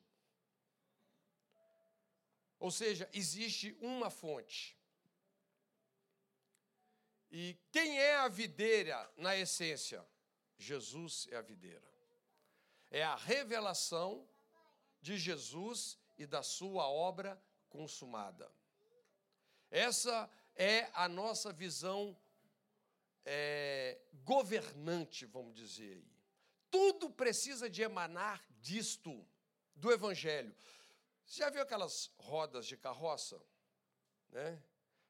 Ou seja, existe uma fonte. E quem é a videira na essência? Jesus é a videira. É a revelação de Jesus e da sua obra consumada. Essa é a nossa visão é, governante, vamos dizer aí. Tudo precisa de emanar disto, do Evangelho. Você já viu aquelas rodas de carroça? Né?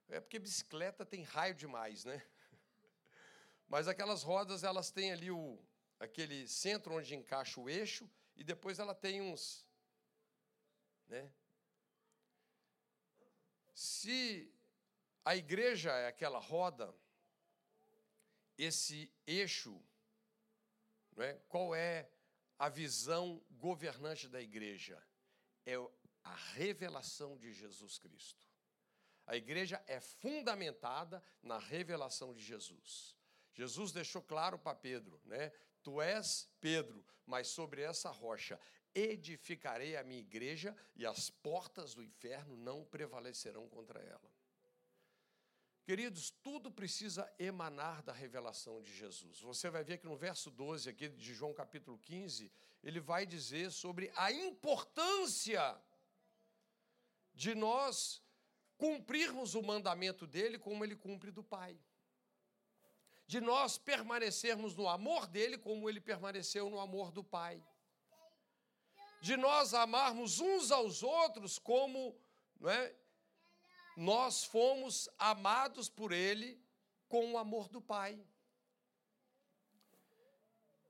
É porque bicicleta tem raio demais, né? Mas aquelas rodas, elas têm ali o, aquele centro onde encaixa o eixo e depois ela tem uns. Né? Se a igreja é aquela roda, esse eixo não é? Qual é a visão governante da igreja? É a revelação de Jesus Cristo. A igreja é fundamentada na revelação de Jesus. Jesus deixou claro para Pedro, né? Tu és Pedro, mas sobre essa rocha edificarei a minha igreja e as portas do inferno não prevalecerão contra ela. Queridos, tudo precisa emanar da revelação de Jesus. Você vai ver que no verso 12 aqui de João capítulo 15, ele vai dizer sobre a importância de nós cumprirmos o mandamento dele como ele cumpre do Pai. De nós permanecermos no amor dele como ele permaneceu no amor do Pai. De nós amarmos uns aos outros como não é, nós fomos amados por Ele com o amor do Pai.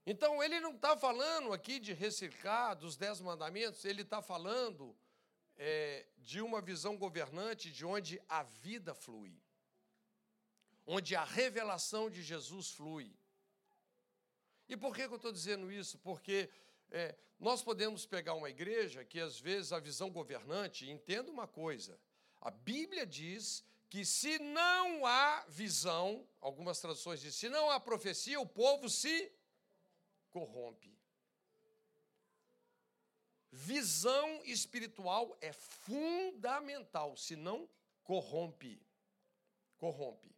Então, ele não está falando aqui de reciclar dos dez mandamentos, ele está falando é, de uma visão governante de onde a vida flui, onde a revelação de Jesus flui. E por que, eu estou dizendo isso? Porque é, nós podemos pegar uma igreja que, às vezes, a visão governante, entenda uma coisa, a Bíblia diz que se não há visão, algumas traduções dizem, se não há profecia, o povo se corrompe. Visão espiritual é fundamental, senão corrompe. Corrompe.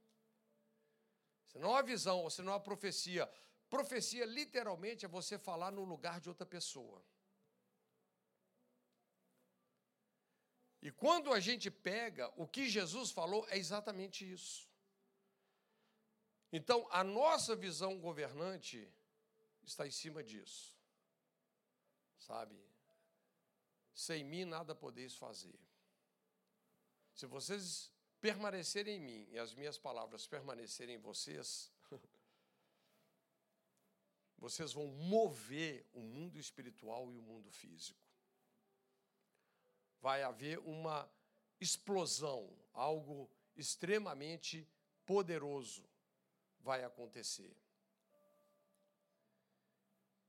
Se não há visão, ou se não há profecia, profecia literalmente é você falar no lugar de outra pessoa. E quando a gente pega o que Jesus falou, é exatamente isso. Então, a nossa visão governante está em cima disso. Sabe? Sem mim nada podeis fazer. Se vocês permanecerem em mim e as minhas palavras permanecerem em vocês, vocês vão mover o mundo espiritual e o mundo físico vai haver uma explosão, algo extremamente poderoso vai acontecer.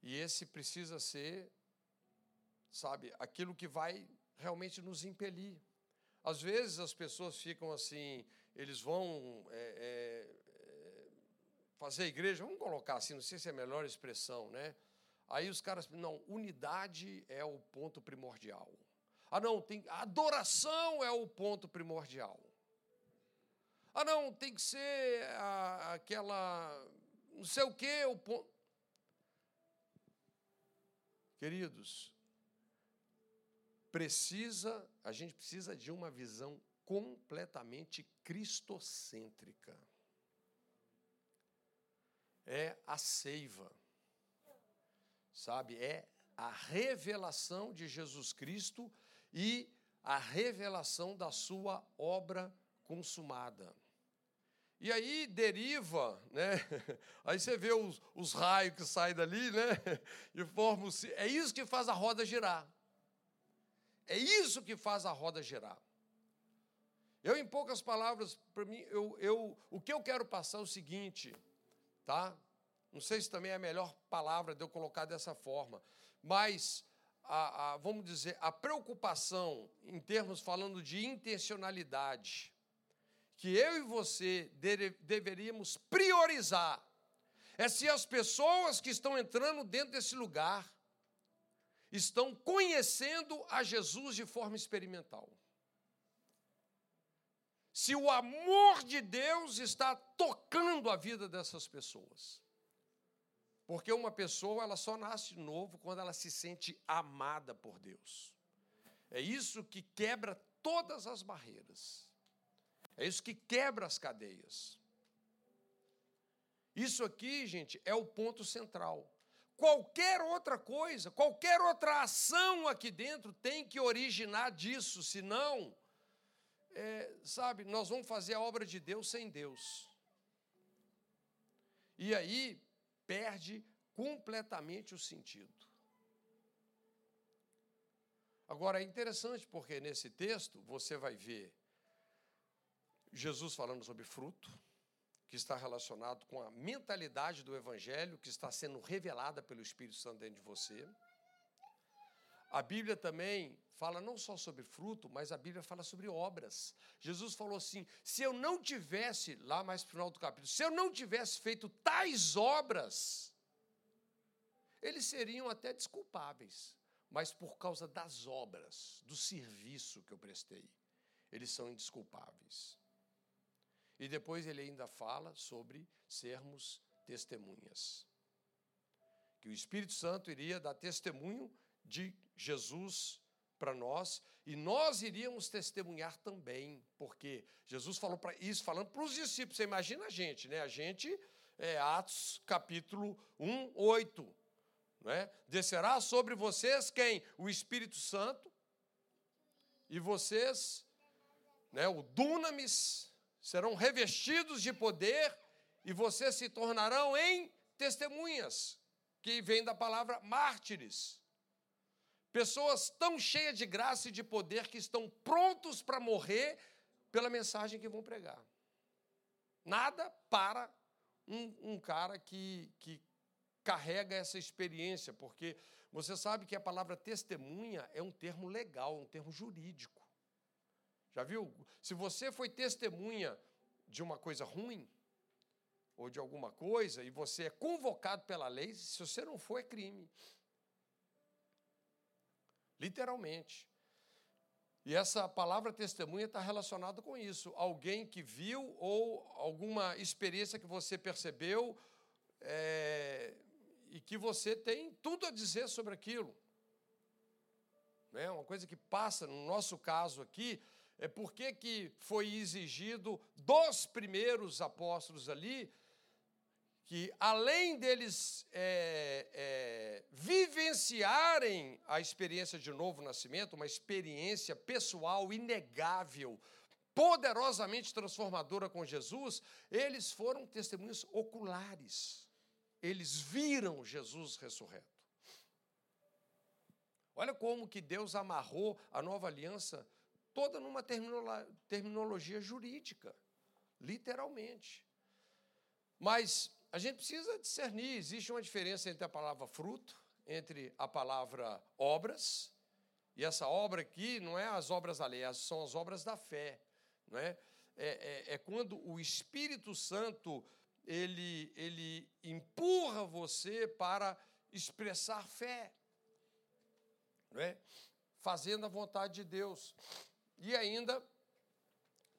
E esse precisa ser sabe, aquilo que vai realmente nos impelir. Às vezes as pessoas ficam assim, eles vão é, é, fazer igreja, vamos colocar assim, não sei se é a melhor expressão, né? Aí os caras, não, unidade é o ponto primordial. Ah, não, tem, adoração é o ponto primordial. Ah, não, tem que ser a, aquela, não sei o quê, o ponto. Queridos, precisa, a gente precisa de uma visão completamente cristocêntrica. É a seiva, sabe? É a revelação de Jesus Cristo e a revelação da sua obra consumada. E aí deriva, né? Aí você vê os, os raios que saem dali, né? E formam. É isso que faz a roda girar. É isso que faz a roda girar. Eu, em poucas palavras, para mim, eu, eu, o que eu quero passar é o seguinte, tá? Não sei se também é a melhor palavra de eu colocar dessa forma, mas a, a, vamos dizer, a preocupação em termos falando de intencionalidade, que eu e você deve, deveríamos priorizar, é se as pessoas que estão entrando dentro desse lugar estão conhecendo a Jesus de forma experimental. Se o amor de Deus está tocando a vida dessas pessoas. Porque uma pessoa, ela só nasce de novo quando ela se sente amada por Deus. É isso que quebra todas as barreiras. É isso que quebra as cadeias. Isso aqui, gente, é o ponto central. Qualquer outra coisa, qualquer outra ação aqui dentro tem que originar disso, senão, é, sabe, nós vamos fazer a obra de Deus sem Deus. E aí perde completamente o sentido. Agora é interessante porque nesse texto você vai ver Jesus falando sobre fruto, que está relacionado com a mentalidade do Evangelho que está sendo revelada pelo Espírito Santo dentro de você. A Bíblia também fala não só sobre fruto, mas a Bíblia fala sobre obras. Jesus falou assim: se eu não tivesse, lá mais no final do capítulo, se eu não tivesse feito tais obras, eles seriam até desculpáveis, mas por causa das obras, do serviço que eu prestei, eles são indesculpáveis. E depois ele ainda fala sobre sermos testemunhas. Que o Espírito Santo iria dar testemunho de Jesus para nós e nós iríamos testemunhar também, porque Jesus falou para isso, falando para os discípulos. Você imagina a gente, né? A gente, é, Atos capítulo 1, 8. Né? Descerá sobre vocês quem? O Espírito Santo. E vocês, né, o Dunamis, serão revestidos de poder e vocês se tornarão em testemunhas, que vem da palavra mártires. Pessoas tão cheias de graça e de poder que estão prontos para morrer pela mensagem que vão pregar. Nada para um, um cara que, que carrega essa experiência, porque você sabe que a palavra testemunha é um termo legal, um termo jurídico. Já viu? Se você foi testemunha de uma coisa ruim, ou de alguma coisa, e você é convocado pela lei, se você não for, é crime. Literalmente. E essa palavra testemunha está relacionada com isso. Alguém que viu ou alguma experiência que você percebeu é, e que você tem tudo a dizer sobre aquilo. É uma coisa que passa, no nosso caso aqui, é por que foi exigido dos primeiros apóstolos ali que, além deles é, é, vivenciarem a experiência de novo nascimento, uma experiência pessoal inegável, poderosamente transformadora com Jesus, eles foram testemunhas oculares. Eles viram Jesus ressurreto. Olha como que Deus amarrou a nova aliança toda numa terminologia jurídica, literalmente. Mas a gente precisa discernir, existe uma diferença entre a palavra fruto, entre a palavra obras E essa obra aqui não é as obras alheias, são as obras da fé. Não é? É, é, é quando o Espírito Santo ele, ele empurra você para expressar fé, não é? fazendo a vontade de Deus. E ainda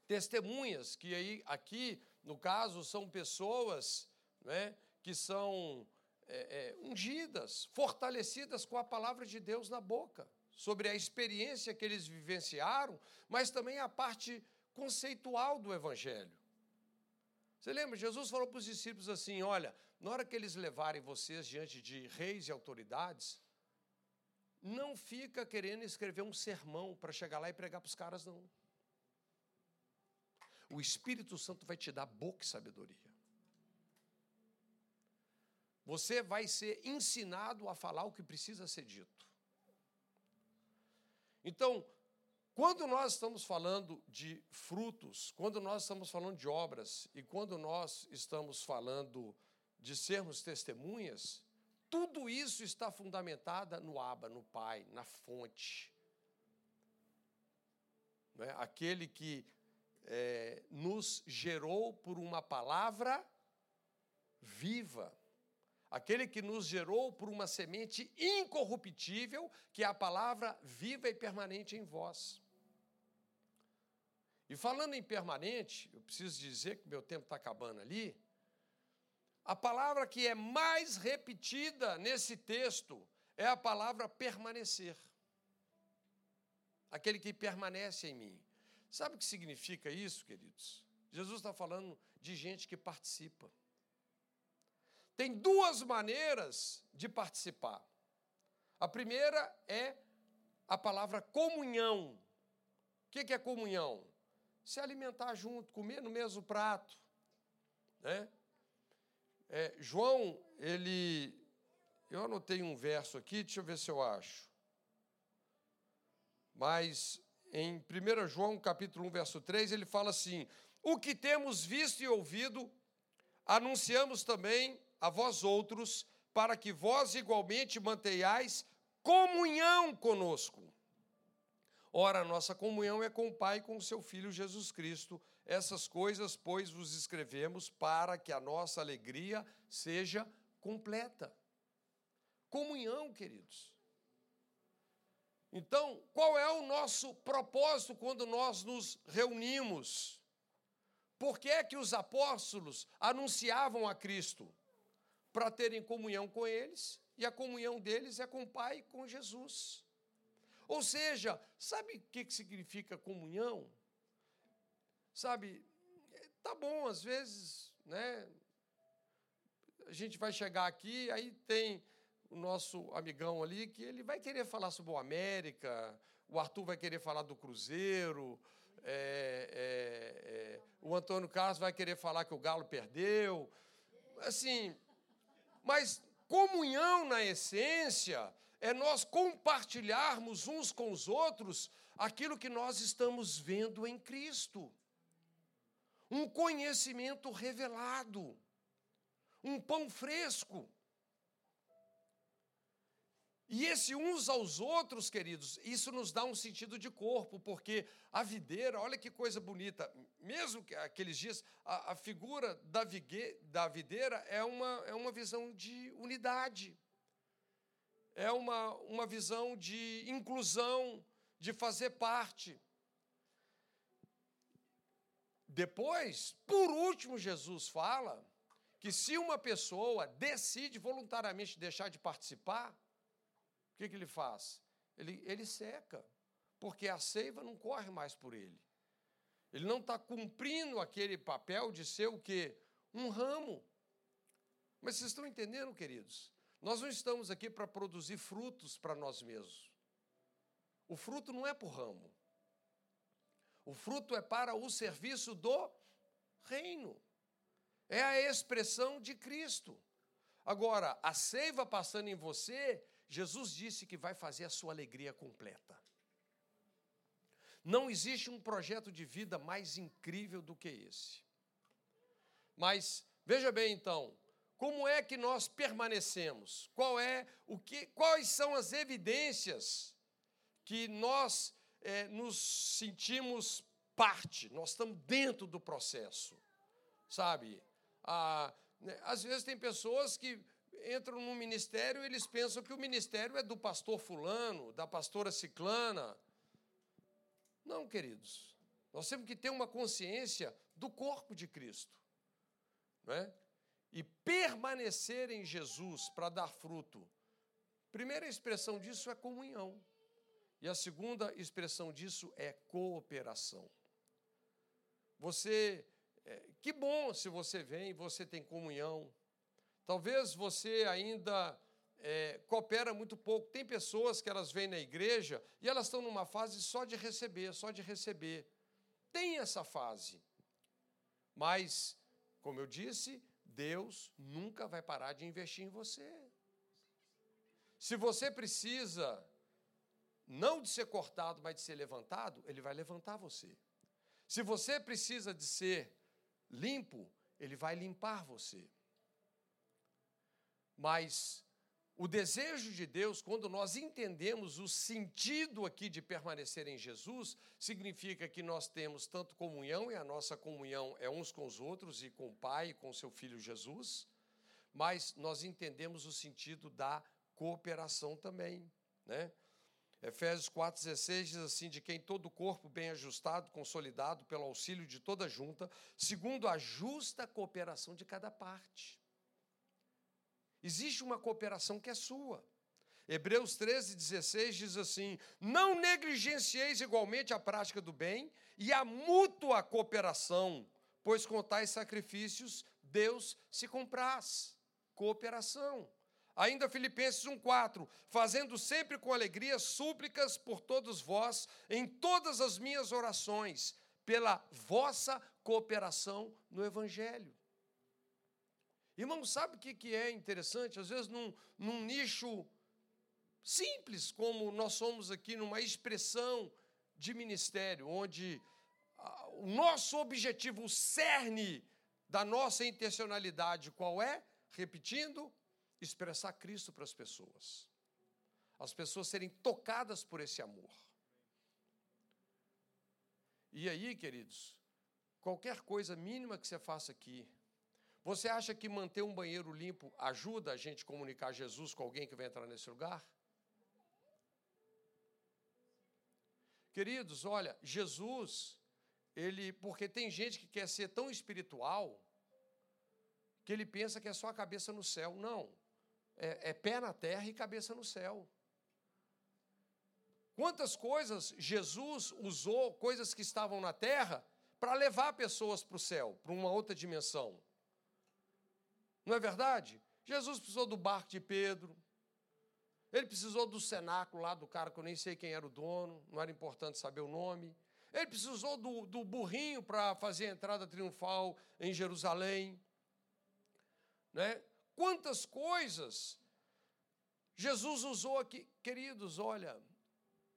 testemunhas, que aí, aqui, no caso, são pessoas né, que são é, é, ungidas, fortalecidas com a palavra de Deus na boca, sobre a experiência que eles vivenciaram, mas também a parte conceitual do Evangelho. Você lembra? Jesus falou para os discípulos assim: olha, na hora que eles levarem vocês diante de reis e autoridades, não fica querendo escrever um sermão para chegar lá e pregar para os caras, não. O Espírito Santo vai te dar boca e sabedoria. Você vai ser ensinado a falar o que precisa ser dito. Então, quando nós estamos falando de frutos, quando nós estamos falando de obras e quando nós estamos falando de sermos testemunhas, tudo isso está fundamentada no Aba, no Pai, na fonte. É? Aquele que é, nos gerou por uma palavra viva. Aquele que nos gerou por uma semente incorruptível, que é a palavra viva e permanente em vós. E falando em permanente, eu preciso dizer que meu tempo está acabando ali. A palavra que é mais repetida nesse texto é a palavra permanecer. Aquele que permanece em mim. Sabe o que significa isso, queridos? Jesus está falando de gente que participa. Tem duas maneiras de participar. A primeira é a palavra comunhão. O que é comunhão? Se alimentar junto, comer no mesmo prato. Né? É, João, ele. Eu anotei um verso aqui, deixa eu ver se eu acho. Mas em 1 João, capítulo 1, verso 3, ele fala assim: O que temos visto e ouvido, anunciamos também a vós outros, para que vós igualmente mantenhais comunhão conosco. Ora, nossa comunhão é com o Pai e com o seu Filho Jesus Cristo. Essas coisas, pois, vos escrevemos para que a nossa alegria seja completa. Comunhão, queridos. Então, qual é o nosso propósito quando nós nos reunimos? Por que é que os apóstolos anunciavam a Cristo? para terem comunhão com eles, e a comunhão deles é com o Pai e com Jesus. Ou seja, sabe o que significa comunhão? Sabe, tá bom, às vezes, né? A gente vai chegar aqui, aí tem o nosso amigão ali que ele vai querer falar sobre o América, o Arthur vai querer falar do Cruzeiro, é, é, é, o Antônio Carlos vai querer falar que o Galo perdeu. Assim, mas comunhão, na essência, é nós compartilharmos uns com os outros aquilo que nós estamos vendo em Cristo. Um conhecimento revelado, um pão fresco. E esse uns aos outros, queridos, isso nos dá um sentido de corpo, porque a videira, olha que coisa bonita, mesmo que aqueles dias, a, a figura da, vigue, da videira é uma, é uma visão de unidade, é uma, uma visão de inclusão, de fazer parte. Depois, por último, Jesus fala que se uma pessoa decide voluntariamente deixar de participar, que, que ele faz? Ele, ele seca, porque a seiva não corre mais por ele. Ele não está cumprindo aquele papel de ser o quê? Um ramo. Mas vocês estão entendendo, queridos? Nós não estamos aqui para produzir frutos para nós mesmos. O fruto não é para o ramo. O fruto é para o serviço do reino. É a expressão de Cristo. Agora, a seiva passando em você Jesus disse que vai fazer a sua alegria completa. Não existe um projeto de vida mais incrível do que esse. Mas veja bem então, como é que nós permanecemos? Qual é o que quais são as evidências que nós é, nos sentimos parte, nós estamos dentro do processo, sabe? Ah, né, às vezes tem pessoas que entram no ministério e eles pensam que o ministério é do pastor fulano, da pastora ciclana. Não, queridos. Nós temos que ter uma consciência do corpo de Cristo. Não é? E permanecer em Jesus para dar fruto. Primeira expressão disso é comunhão. E a segunda expressão disso é cooperação. Você, é, que bom se você vem, você tem comunhão. Talvez você ainda é, coopera muito pouco. Tem pessoas que elas vêm na igreja e elas estão numa fase só de receber, só de receber. Tem essa fase. Mas, como eu disse, Deus nunca vai parar de investir em você. Se você precisa não de ser cortado, mas de ser levantado, ele vai levantar você. Se você precisa de ser limpo, ele vai limpar você. Mas o desejo de Deus, quando nós entendemos o sentido aqui de permanecer em Jesus, significa que nós temos tanto comunhão, e a nossa comunhão é uns com os outros, e com o Pai, e com seu Filho Jesus, mas nós entendemos o sentido da cooperação também, né? Efésios 4,16 diz assim: de quem todo o corpo bem ajustado, consolidado pelo auxílio de toda junta, segundo a justa cooperação de cada parte. Existe uma cooperação que é sua. Hebreus 13,16 diz assim: Não negligencieis igualmente a prática do bem e a mútua cooperação, pois com tais sacrifícios Deus se compraz. Cooperação. Ainda Filipenses 1,4: Fazendo sempre com alegria súplicas por todos vós, em todas as minhas orações, pela vossa cooperação no Evangelho. Irmão, sabe o que é interessante? Às vezes, num, num nicho simples, como nós somos aqui, numa expressão de ministério, onde o nosso objetivo, o cerne da nossa intencionalidade, qual é? Repetindo, expressar Cristo para as pessoas. As pessoas serem tocadas por esse amor. E aí, queridos, qualquer coisa mínima que você faça aqui, você acha que manter um banheiro limpo ajuda a gente a comunicar Jesus com alguém que vai entrar nesse lugar? Queridos, olha, Jesus, ele, porque tem gente que quer ser tão espiritual que ele pensa que é só a cabeça no céu. Não é, é pé na terra e cabeça no céu. Quantas coisas Jesus usou, coisas que estavam na terra, para levar pessoas para o céu, para uma outra dimensão. Não é verdade? Jesus precisou do barco de Pedro, ele precisou do cenáculo lá do cara que eu nem sei quem era o dono, não era importante saber o nome. Ele precisou do, do burrinho para fazer a entrada triunfal em Jerusalém. Né? Quantas coisas Jesus usou aqui. Queridos, olha,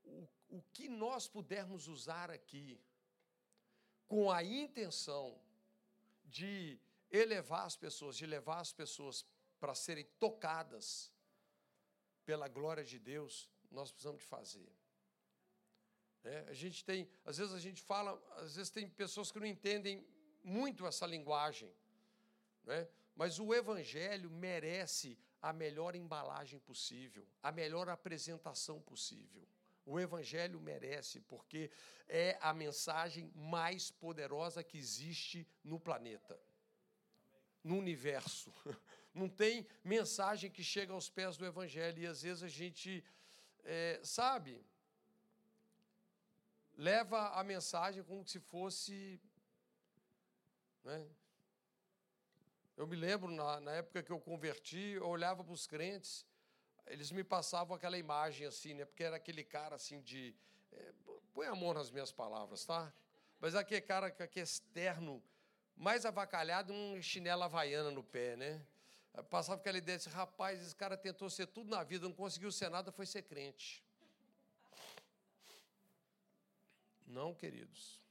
o, o que nós pudermos usar aqui com a intenção de elevar as pessoas, de levar as pessoas para serem tocadas pela glória de Deus, nós precisamos de fazer. É, a gente tem, às vezes a gente fala, às vezes tem pessoas que não entendem muito essa linguagem, né? Mas o Evangelho merece a melhor embalagem possível, a melhor apresentação possível. O Evangelho merece, porque é a mensagem mais poderosa que existe no planeta, no universo. Não tem mensagem que chega aos pés do Evangelho, e às vezes a gente, é, sabe, leva a mensagem como se fosse. Né, eu me lembro, na, na época que eu converti, eu olhava para os crentes, eles me passavam aquela imagem assim, né? Porque era aquele cara assim de. É, põe a mão nas minhas palavras, tá? Mas aquele cara que é externo, mais avacalhado, um chinelo havaiana no pé, né? Passava aquela ideia de rapaz, esse cara tentou ser tudo na vida, não conseguiu ser nada, foi ser crente. Não, queridos.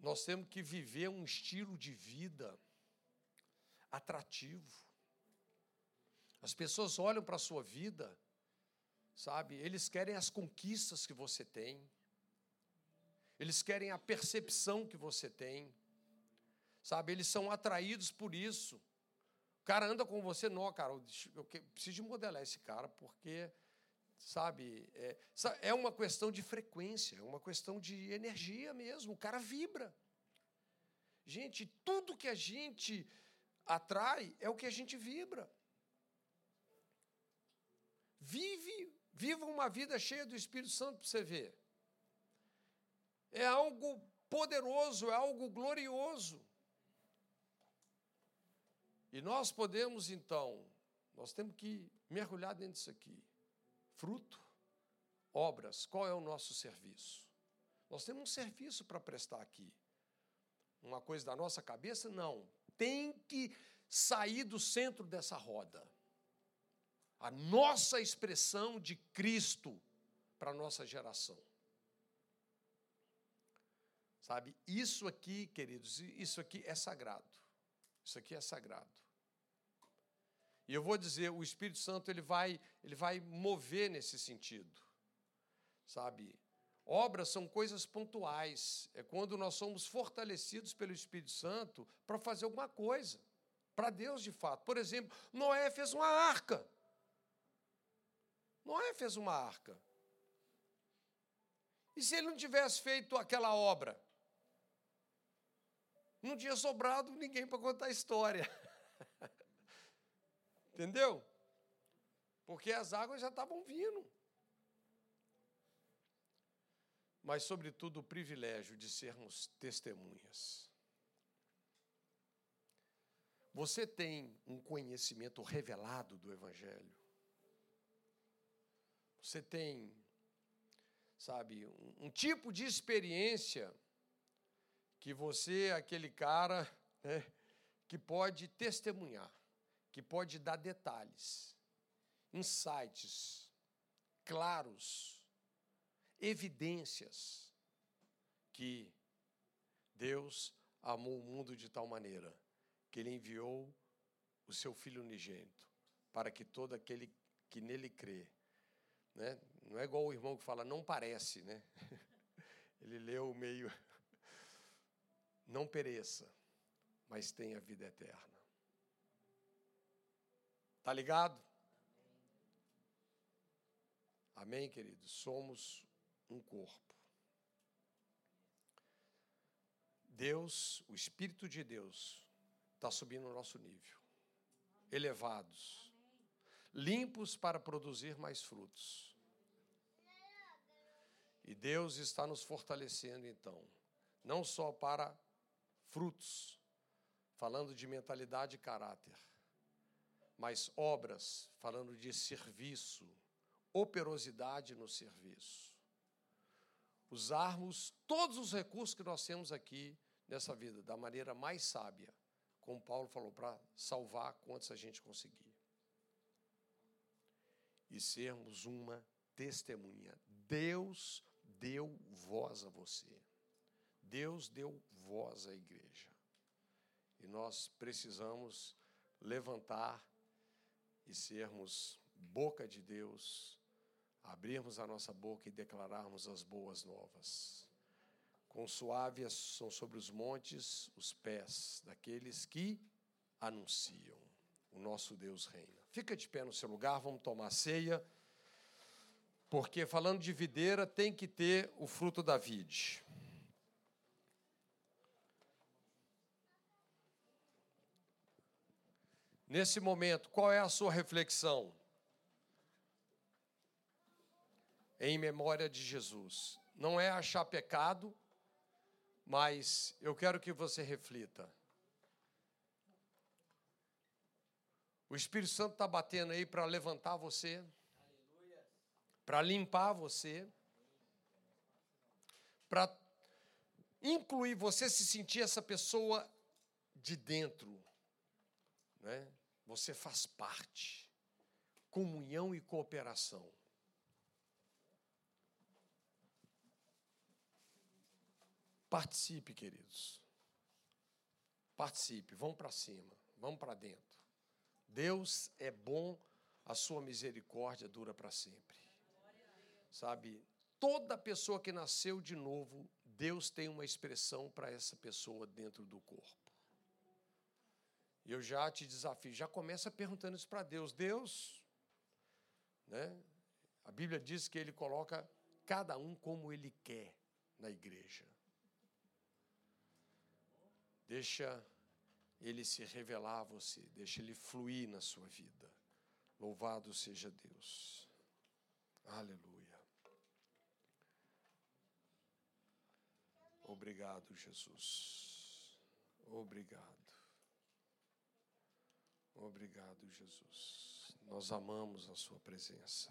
Nós temos que viver um estilo de vida atrativo. As pessoas olham para a sua vida, sabe? Eles querem as conquistas que você tem, eles querem a percepção que você tem, sabe? Eles são atraídos por isso. O cara anda com você, não, cara, eu preciso de modelar esse cara, porque, sabe, é, é uma questão de frequência, é uma questão de energia mesmo, o cara vibra. Gente, tudo que a gente atrai é o que a gente vibra. Vive, viva uma vida cheia do Espírito Santo para você ver. É algo poderoso, é algo glorioso. E nós podemos, então, nós temos que mergulhar dentro disso aqui. Fruto, obras, qual é o nosso serviço? Nós temos um serviço para prestar aqui. Uma coisa da nossa cabeça? Não. Tem que sair do centro dessa roda a nossa expressão de Cristo para a nossa geração. Sabe, isso aqui, queridos, isso aqui é sagrado. Isso aqui é sagrado. E eu vou dizer, o Espírito Santo ele vai, ele vai mover nesse sentido. Sabe? Obras são coisas pontuais. É quando nós somos fortalecidos pelo Espírito Santo para fazer alguma coisa para Deus de fato. Por exemplo, Noé fez uma arca. Noé fez uma arca. E se ele não tivesse feito aquela obra? Não tinha sobrado ninguém para contar a história. Entendeu? Porque as águas já estavam vindo. Mas, sobretudo, o privilégio de sermos testemunhas. Você tem um conhecimento revelado do Evangelho? Você tem, sabe, um, um tipo de experiência que você é aquele cara né, que pode testemunhar, que pode dar detalhes, insights claros, evidências que Deus amou o mundo de tal maneira que ele enviou o seu filho unigênito para que todo aquele que nele crê né? Não é igual o irmão que fala, não parece, né? Ele leu meio. Não pereça, mas tenha vida eterna. Tá ligado? Amém, queridos? Somos um corpo. Deus, o Espírito de Deus, está subindo o nosso nível. Elevados. Limpos para produzir mais frutos. E Deus está nos fortalecendo então, não só para frutos, falando de mentalidade e caráter, mas obras, falando de serviço, operosidade no serviço. Usarmos todos os recursos que nós temos aqui nessa vida da maneira mais sábia, como Paulo falou, para salvar quantos a gente conseguir. E sermos uma testemunha. Deus deu voz a você. Deus deu voz à igreja. E nós precisamos levantar e sermos boca de Deus, abrirmos a nossa boca e declararmos as boas novas. Com suaves são sobre os montes os pés daqueles que anunciam. O nosso Deus reina. Fica de pé no seu lugar, vamos tomar ceia. Porque falando de videira, tem que ter o fruto da vide. Nesse momento, qual é a sua reflexão? Em memória de Jesus. Não é achar pecado, mas eu quero que você reflita. O Espírito Santo está batendo aí para levantar você para limpar você, para incluir você se sentir essa pessoa de dentro, né? Você faz parte. Comunhão e cooperação. Participe, queridos. Participe, vão para cima, vão para dentro. Deus é bom, a sua misericórdia dura para sempre. Sabe, toda pessoa que nasceu de novo, Deus tem uma expressão para essa pessoa dentro do corpo. E eu já te desafio, já começa perguntando isso para Deus. Deus, né? A Bíblia diz que ele coloca cada um como ele quer na igreja. Deixa ele se revelar a você, deixa ele fluir na sua vida. Louvado seja Deus. Aleluia. Obrigado, Jesus. Obrigado. Obrigado, Jesus. Nós amamos a Sua presença.